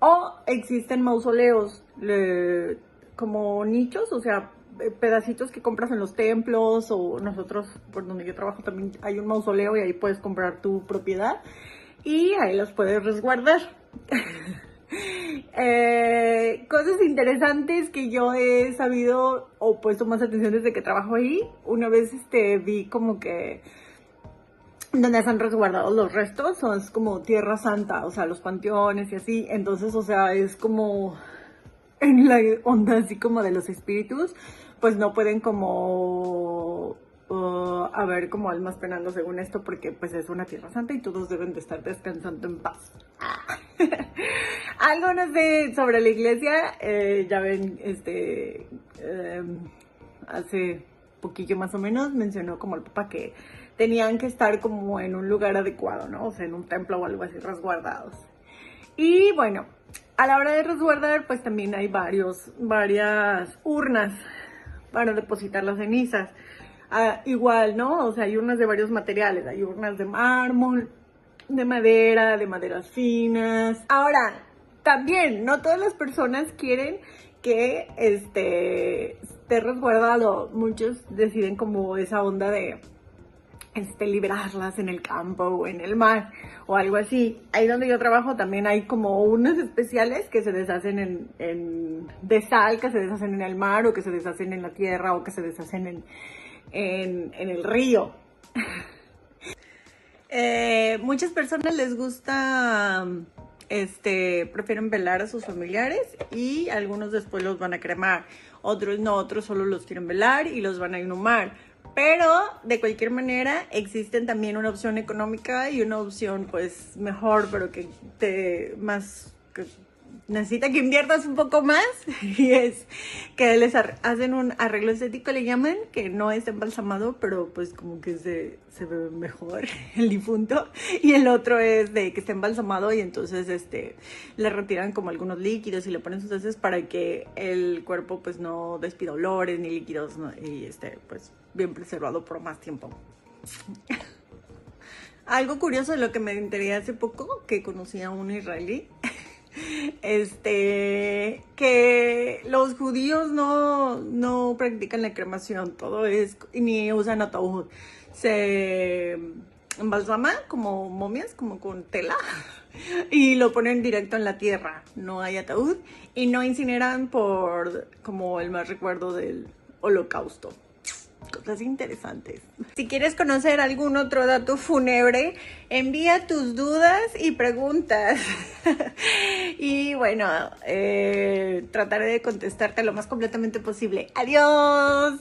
o existen mausoleos le- como nichos, o sea, eh, pedacitos que compras en los templos, o nosotros, por donde yo trabajo, también hay un mausoleo y ahí puedes comprar tu propiedad y ahí los puedes resguardar. Eh, cosas interesantes que yo he sabido o puesto más atención desde que trabajo ahí. Una vez este, vi como que donde se han resguardado los restos, son como tierra santa, o sea, los panteones y así. Entonces, o sea, es como en la onda así como de los espíritus, pues no pueden como uh, haber como almas penando según esto, porque pues es una tierra santa y todos deben de estar descansando en paz. Algo no sé sobre la iglesia, eh, ya ven, este, eh, hace poquillo más o menos mencionó como el papá que tenían que estar como en un lugar adecuado, ¿no? O sea, en un templo o algo así resguardados. Y bueno, a la hora de resguardar, pues también hay varios, varias urnas para depositar las cenizas. Ah, igual, ¿no? O sea, hay urnas de varios materiales. Hay urnas de mármol, de madera, de maderas finas. Ahora, también, no todas las personas quieren que este esté resguardado. Muchos deciden como esa onda de este, liberarlas en el campo o en el mar o algo así. Ahí donde yo trabajo también hay como unos especiales que se deshacen en, en, de sal, que se deshacen en el mar o que se deshacen en la tierra o que se deshacen en, en, el río. eh, muchas personas les gusta, este, prefieren velar a sus familiares y algunos después los van a cremar. Otros no, otros solo los quieren velar y los van a inhumar. Pero de cualquier manera existen también una opción económica y una opción pues mejor, pero que te más que necesita que inviertas un poco más y es que les hacen un arreglo estético le llaman que no es embalsamado pero pues como que se, se ve mejor el difunto. Y el otro es de que está embalsamado y entonces este le retiran como algunos líquidos y le ponen sus heces para que el cuerpo pues no despida olores ni líquidos y esté pues bien preservado por más tiempo. Algo curioso de lo que me enteré hace poco que conocí a un israelí este, que los judíos no, no practican la cremación, todo es, ni usan ataúd. Se embalsama como momias, como con tela, y lo ponen directo en la tierra. No hay ataúd y no incineran por como el más recuerdo del holocausto cosas interesantes. Si quieres conocer algún otro dato fúnebre, envía tus dudas y preguntas. y bueno, eh, trataré de contestarte lo más completamente posible. Adiós.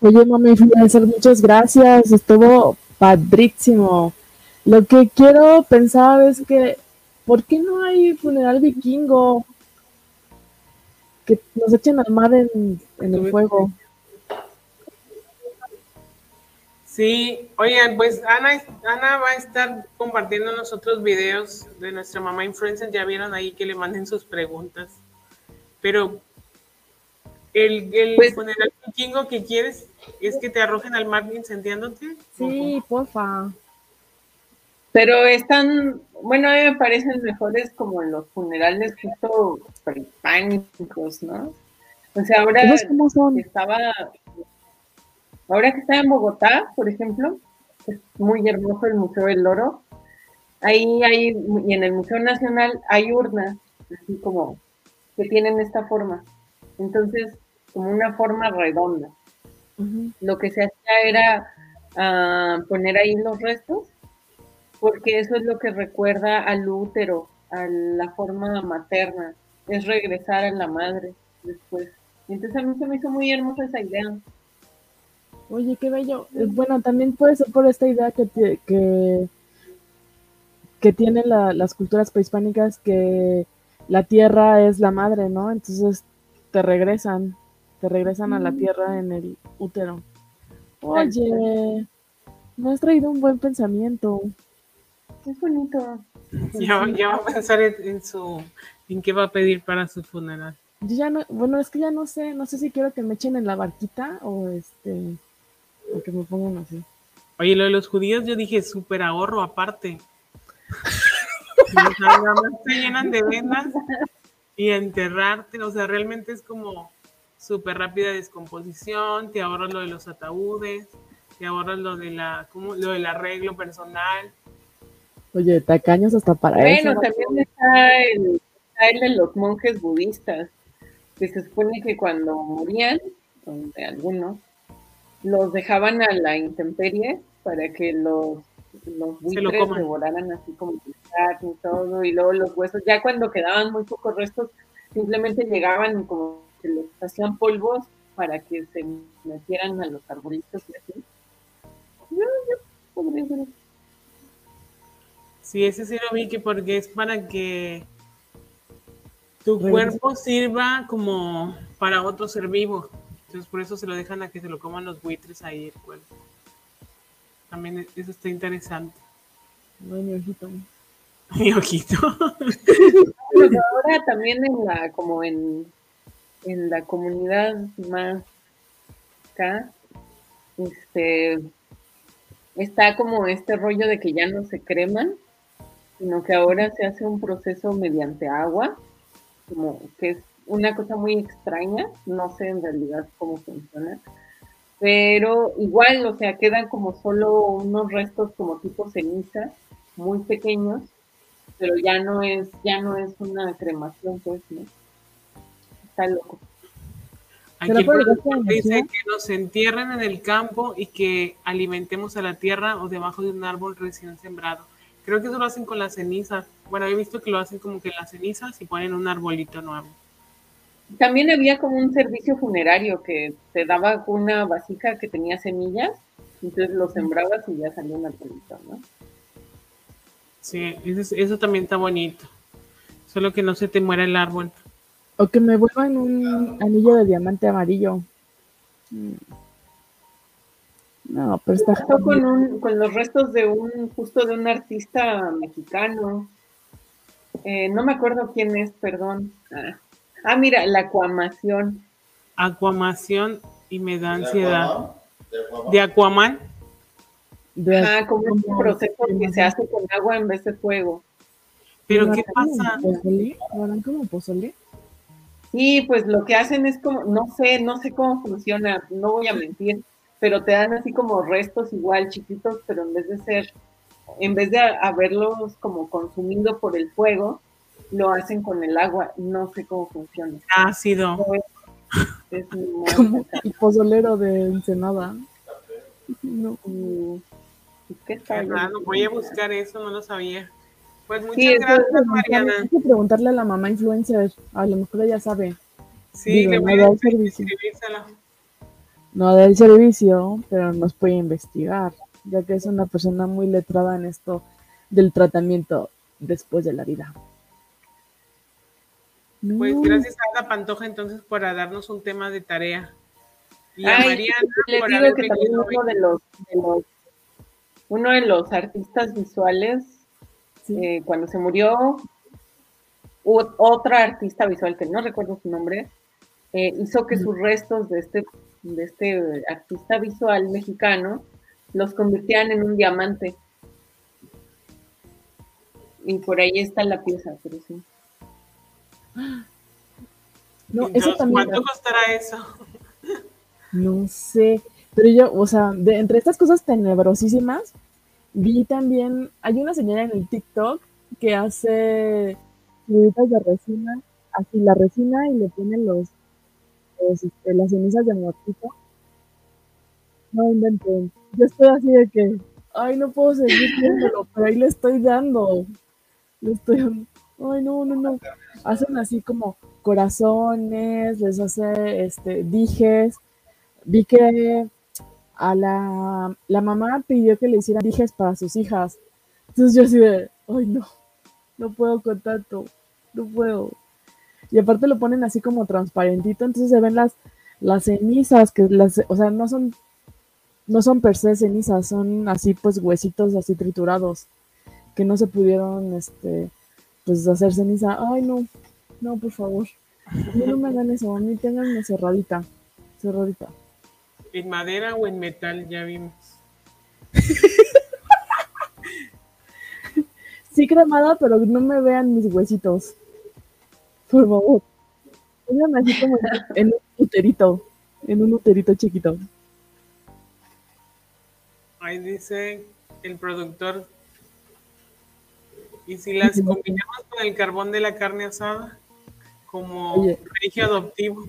Oye, mami muchas gracias. Estuvo padrísimo. Lo que quiero pensar es que, ¿por qué no hay funeral vikingo? Que nos echen al mar en, en el fuego. Sí, oigan, pues Ana, Ana va a estar compartiendo nosotros videos de nuestra mamá influencer, ya vieron ahí que le manden sus preguntas. Pero el, el Pues- funeral vikingo que quieres es que te arrojen al mar incendiándote. Sí, porfa. Pero están, bueno, a mí me parecen mejores como los funerales justo prehispánicos, ¿no? O sea, ahora ¿Esos cómo son? que estaba, ahora que estaba en Bogotá, por ejemplo, es muy hermoso el Museo del Oro. Ahí hay, y en el Museo Nacional hay urnas, así como, que tienen esta forma. Entonces, como una forma redonda. Lo que se hacía era ah, poner ahí los restos, porque eso es lo que recuerda al útero, a la forma materna, es regresar a la madre después. Entonces a mí se me hizo muy hermosa esa idea. Oye, qué bello. Bueno, también puede ser por esta idea que, que, que tienen la- las culturas prehispánicas que la tierra es la madre, ¿no? Entonces te regresan, te regresan a la tierra en el útero. Oye, me has traído un buen pensamiento. Es bonito. Ya, ya va a pensar en, en su en qué va a pedir para su funeral. Yo ya no, bueno, es que ya no sé, no sé si quiero que me echen en la barquita o este, o que me pongan así. Oye, lo de los judíos yo dije súper ahorro aparte. Nada más te llenan de vendas y enterrarte, o sea, realmente es como súper rápida descomposición, te ahorras lo de los ataúdes, te ahorras lo de la, como, lo del arreglo personal. Oye, tacaños hasta para Bueno, eso. también está el, está el de los monjes budistas, que se supone que cuando morían, de algunos, los dejaban a la intemperie para que los, los Se lo buitres coman. devoraran así como y todo, y luego los huesos, ya cuando quedaban muy pocos restos, simplemente llegaban y como que los hacían polvos para que se metieran a los arbolitos y así. Yo, yo eso. Sí, ese sí lo vi que porque es para que tu Regresa. cuerpo sirva como para otro ser vivo. Entonces por eso se lo dejan a que se lo coman los buitres ahí el cuerpo. También e- eso está interesante. Ay, mi ojito. Mi ojito. Pero ahora también en la, como en, en la comunidad más acá, este, está como este rollo de que ya no se creman, sino que ahora se hace un proceso mediante agua, como que es una cosa muy extraña, no sé en realidad cómo funciona, pero igual, o sea, quedan como solo unos restos como tipo ceniza, muy pequeños, pero ya no es, ya no es una cremación, pues, ¿no? Está loco. Aquí el productor dice que nos entierren en el campo y que alimentemos a la tierra o debajo de un árbol recién sembrado. Creo que eso lo hacen con las cenizas. Bueno, he visto que lo hacen como que las cenizas y ponen un arbolito nuevo. También había como un servicio funerario que te daba una vasija que tenía semillas, entonces lo sembrabas y ya salía un arbolito, ¿no? Sí, eso, eso también está bonito. Solo que no se te muera el árbol. O que me vuelvan un anillo de diamante amarillo. No, pero está con, un, con los restos de un, justo de un artista mexicano. Eh, no me acuerdo quién es, perdón. Ah, ah mira, la acuamación. Acuamación y me da ansiedad. ¿De Aquaman? ah, como un proceso que se hace con agua en vez de fuego. ¿Pero qué pasa? ¿No como pozole? Sí, pues lo que hacen es como, no sé, no sé cómo funciona, no voy a mentir, pero te dan así como restos igual chiquitos, pero en vez de ser, en vez de haberlos como consumido por el fuego, lo hacen con el agua, no sé cómo funciona. Ácido. Es, como el pozolero de Ensenada. No. ¿Qué tal? voy a buscar eso, no lo sabía. Pues muchas gracias, Mariana. Hay que preguntarle a la mamá influencer, a lo mejor ella sabe. Sí, le voy a servicio. No da el servicio, pero nos puede investigar, ya que es una persona muy letrada en esto del tratamiento después de la vida. Pues gracias a Ada Pantoja entonces por darnos un tema de tarea. Y a Mariana por digo que también uno de los, de los, uno de los artistas visuales eh, cuando se murió, otra artista visual, que no recuerdo su nombre, eh, hizo que sus restos de este, de este artista visual mexicano los convirtieran en un diamante. Y por ahí está la pieza, pero sí. No, eso también, ¿Cuánto costará eso? No sé, pero yo, o sea, de, entre estas cosas tenebrosísimas, Vi también, hay una señora en el TikTok que hace fluiditas de resina, así la resina y le ponen los, este, las cenizas de muertito. No inventen. Yo estoy así de que, ay, no puedo seguir viéndolo, pero ahí le estoy dando. Le estoy Ay, no, no, no. Hacen así como corazones, les hace este dijes. Vi que a la, la mamá pidió que le hicieran dijes para sus hijas. Entonces yo así de, ay no, no puedo con tanto, no puedo. Y aparte lo ponen así como transparentito, entonces se ven las, las cenizas, que las, o sea, no son, no son per se cenizas, son así pues huesitos así triturados, que no se pudieron, este, pues hacer ceniza. Ay no, no, por favor. No me hagan eso, a mí tenganme cerradita, cerradita. ¿En madera o en metal? Ya vimos. sí, cremada, pero no me vean mis huesitos. Por favor. Pónganme así como en un uterito. En un uterito chiquito. Ahí dice el productor. ¿Y si las combinamos con el carbón de la carne asada? Como religio adoptivo.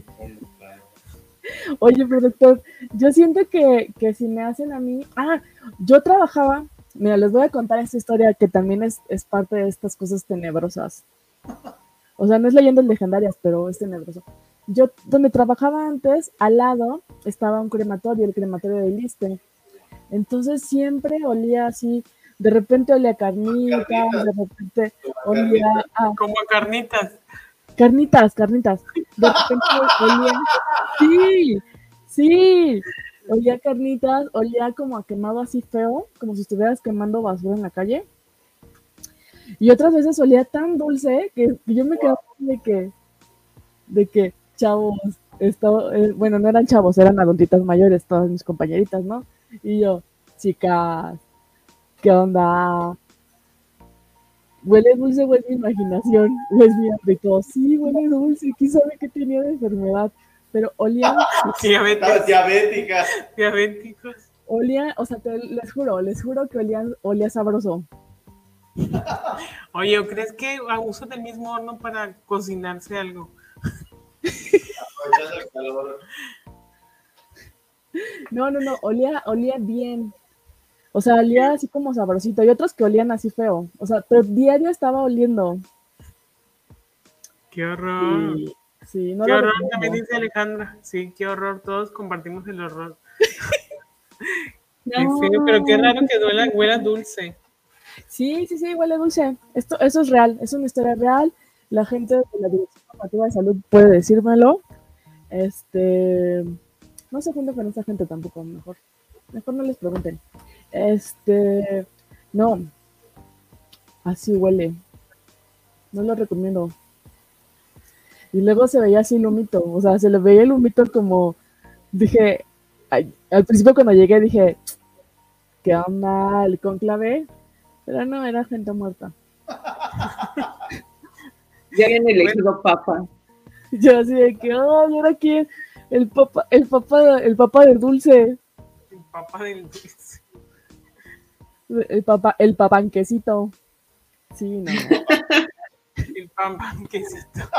Oye, productor, yo siento que, que, si me hacen a mí. Ah, yo trabajaba. Mira, les voy a contar esta historia que también es, es parte de estas cosas tenebrosas. O sea, no es leyendas legendarias, pero es tenebroso. Yo, donde trabajaba antes, al lado estaba un crematorio, el crematorio de Liste. Entonces siempre olía así, de repente olía carnitas, de repente olía a... Como carnitas. Carnitas, carnitas. De repente olía. Sí, sí. Olía carnitas, olía como a quemado así feo, como si estuvieras quemando basura en la calle. Y otras veces olía tan dulce que yo me quedaba de que, de que, chavos, esto, eh, bueno, no eran chavos, eran adultitas mayores, todas mis compañeritas, ¿no? Y yo, chicas, ¿qué onda? huele dulce es mi imaginación, es mi apetito. Sí, huele dulce, quién sabe qué tenía de enfermedad, pero olía, Diabetes, Estabas diabética. diabéticos. olía, o sea, te- les juro, les juro que olía, olía sabroso. Oye, ¿o crees que usan el mismo horno para cocinarse algo? Aprovechas el calor. No, no, no, olía, olía bien. O sea, olía así como sabrosito. Y otros que olían así feo. O sea, pero diario estaba oliendo. Qué horror. Y, sí, no qué horror, también dice Alejandra. Sí, qué horror. Todos compartimos el horror. No, pero qué raro que duela, huela dulce. Sí, sí, sí, huele dulce. Esto, eso es real, es una historia real. La gente de la Dirección Normativa de Salud puede decírmelo. Este, no se junten con esa gente tampoco, mejor. Mejor no les pregunten. Este, no. Así huele. No lo recomiendo. Y luego se veía así el humito, o sea, se le veía el humito como, dije, al principio cuando llegué dije, ¿qué onda el conclave? Pero no, era gente muerta. Ya habían elegido papa. Yo así de que, oh, ¿y ahora quién? El papá, el papá, el papá de dulce, El papá del dulce. el papá, el papanquecito. Sí, no. El pan panquecito.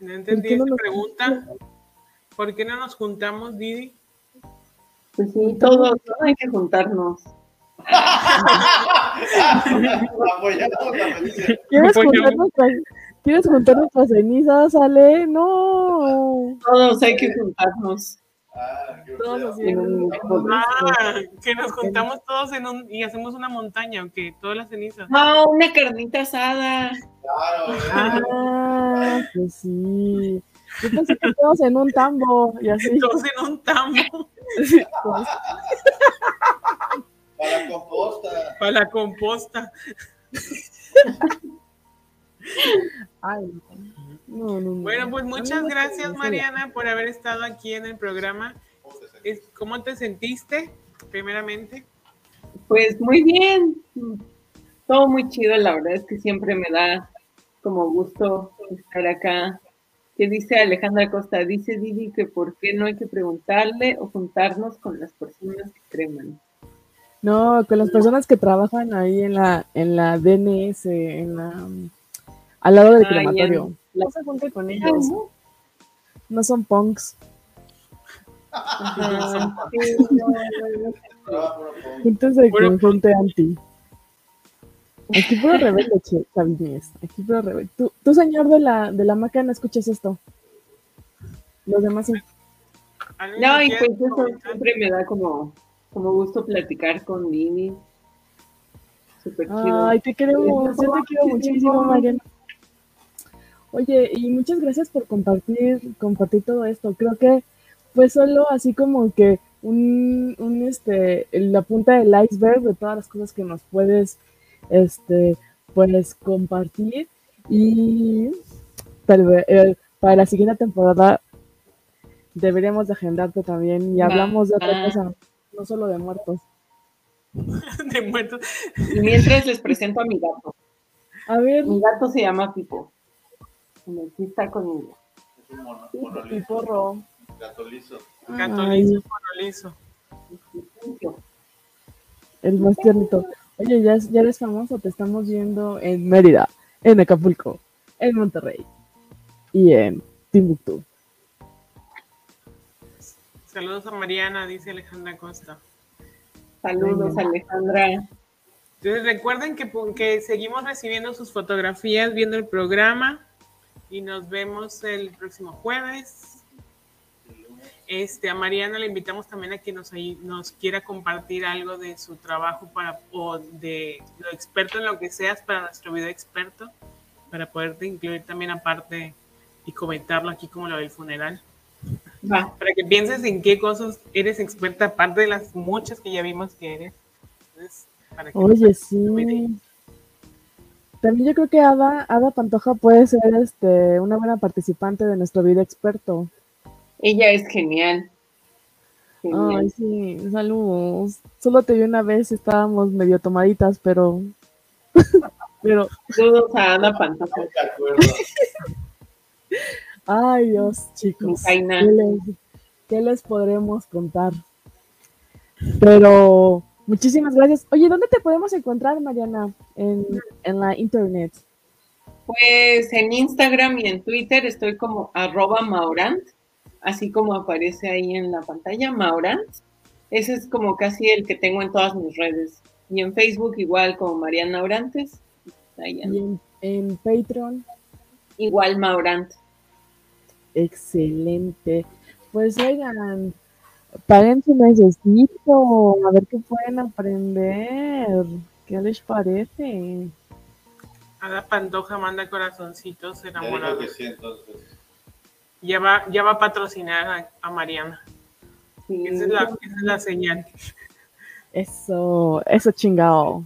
No entendí no esa pregunta. ¿Por qué no nos juntamos, Didi? Pues sí, todos, ¿no? hay que juntarnos. ¿Quieres juntar nuestras, ¿Quieres juntar nuestras cenizas, Ale? No. Todos hay que juntarnos. Ah, Todos así En un Ah, que nos juntamos todos en un y hacemos una montaña, aunque todas las cenizas. No, una carnita asada. Claro, ¿eh? Ah, pues sí. Yo pensé que todos en un tambo y así. Todos en un tambo pues, Para la composta. para la composta. ay, no. No, no, no. Bueno, pues muchas gracias, Mariana, por haber estado aquí en el programa. ¿Cómo te sentiste, primeramente? Pues muy bien. Todo muy chido, la verdad es que siempre me da como gusto estar acá. ¿Qué dice Alejandra Costa? Dice Didi que por qué no hay que preguntarle o juntarnos con las personas que creman. No, con las personas que trabajan ahí en la, en la DNS, en la, al lado del Ah, crematorio. No se junte con Ah, ellos, ¿no? no son punks. Ajá, sí, no, no, con gente anti. Aquí puro rebelde, che, Sabines. Aquí puro rebelde. Tú, tú, señor de la, de la maca, no escuches esto. Los demás sí. ¿Algo No, y pues eso siempre me da como, como gusto platicar con Didi. Súper chido. Ay, te queremos, yo te quiero muchísimo, Mariana. Oye, y muchas gracias por compartir, compartir todo esto. Creo que fue solo así como que un, un este, la punta del iceberg de todas las cosas que nos puedes, este, pues compartir. Y tal vez, eh, para la siguiente temporada deberíamos de agendarte también y hablamos de otra cosa, no solo de muertos. de muertos. Y mientras les presento a mi gato. A ver, Mi gato se llama Pipo. Y aquí está conmigo. Es un mono, mono y liso, porro. gato liso. Gato Ay. liso, mono liso. El más tiernito. Oye, ya, ya eres famoso, te estamos viendo en Mérida, en Acapulco, en Monterrey y en Timbuktu. Saludos a Mariana, dice Alejandra Costa. Saludos, Alejandra. Entonces recuerden que, que seguimos recibiendo sus fotografías, viendo el programa y nos vemos el próximo jueves. Este, a Mariana le invitamos también a que nos, nos quiera compartir algo de su trabajo para, o de lo experto en lo que seas para nuestro video experto, para poderte incluir también aparte y comentarlo aquí como lo del funeral. Va. Para que pienses en qué cosas eres experta, aparte de las muchas que ya vimos que eres. Entonces, para que Oye, sí. También yo creo que Ada, Ada Pantoja puede ser este, una buena participante de nuestro video experto. Ella es genial. Ay, sí, saludos. Solo te vi una vez, estábamos medio tomaditas, pero. pero, Saludos a Ana Pantoja. De acuerdo. ay Dios, chicos. ¿Qué les, qué les podremos contar? Pero, muchísimas gracias. Oye, ¿dónde te podemos encontrar, Mariana? En, en la internet. Pues en Instagram y en Twitter estoy como arroba Maurant, así como aparece ahí en la pantalla, Maurant. Ese es como casi el que tengo en todas mis redes. Y en Facebook igual como Mariana Orantes. Ahí ando. Y en, en Patreon. Igual Maurant. Excelente. Pues oigan, paguen su mesecito, a ver qué pueden aprender. ¿Qué les parece? Ada Pantoja manda corazoncitos Ya dijo enamorados. que sí, entonces. Ya va, ya va a patrocinar a, a Mariana. Sí. Esa es, la, esa es la señal. Eso, eso chingado.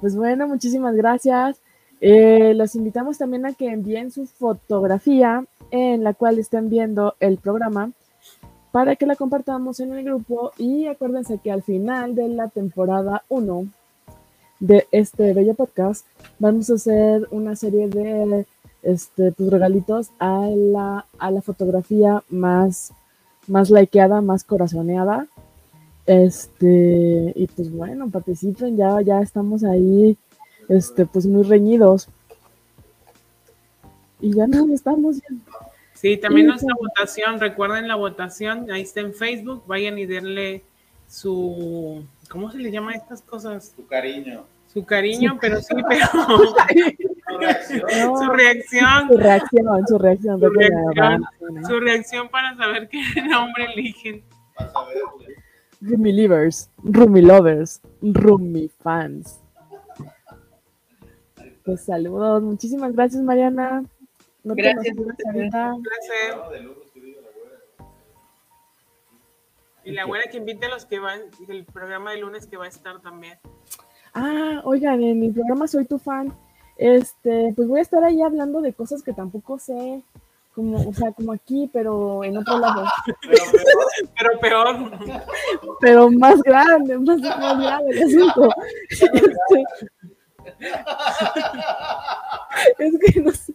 Pues bueno, muchísimas gracias. Eh, los invitamos también a que envíen su fotografía en la cual estén viendo el programa para que la compartamos en el grupo y acuérdense que al final de la temporada 1 de este bello podcast vamos a hacer una serie de este, pues, regalitos a la, a la fotografía más, más likeada, más corazoneada. Este, y pues bueno, participen, ya, ya estamos ahí, este, pues muy reñidos. Y ya nos estamos viendo. Sí, también nuestra claro. votación, recuerden la votación, ahí está en Facebook, vayan y denle su, ¿cómo se le llama a estas cosas? Tu cariño. Su cariño, pero sí, pero reacción. Su reacción, su reacción, su reacción. Su reacción. van, su reacción para saber qué nombre eligen. Vas a verle. Rumi Livers, Rumi Lovers, Rumi Fans. Pues saludos, muchísimas gracias Mariana. No te Gracias. Un placer. Güera. Y la buena que invite a los que van, el programa de lunes que va a estar también. Ah, oigan, en mi programa Soy tu fan, este, pues voy a estar ahí hablando de cosas que tampoco sé, como, o sea, como aquí, pero en otro lado, Pero peor, Pero peor. pero más grande, más, más grande el asunto. Este, es que no sé.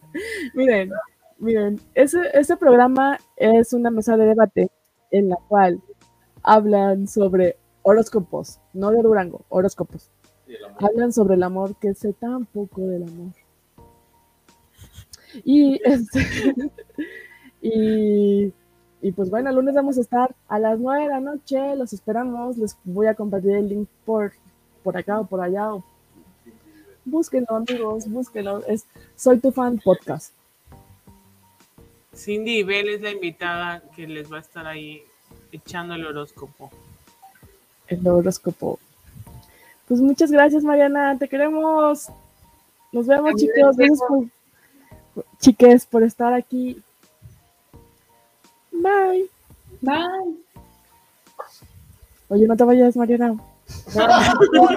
Miren, miren, ese, ese programa es una mesa de debate en la cual hablan sobre horóscopos, no de Durango, horóscopos. Hablan sobre el amor, que sé tan poco del amor. Y, este, y, y pues bueno, el lunes vamos a estar a las 9 de la noche, los esperamos, les voy a compartir el link por, por acá o por allá. o- Búsquenlo amigos, búsquenlo, es Soy tu fan podcast. Cindy Ibel es la invitada que les va a estar ahí echando el horóscopo. el horóscopo. Pues muchas gracias, Mariana. Te queremos. Nos vemos, También chicos. les Gracias por, chiques, por estar aquí. Bye. Bye. Oye, no te vayas, Mariana. No.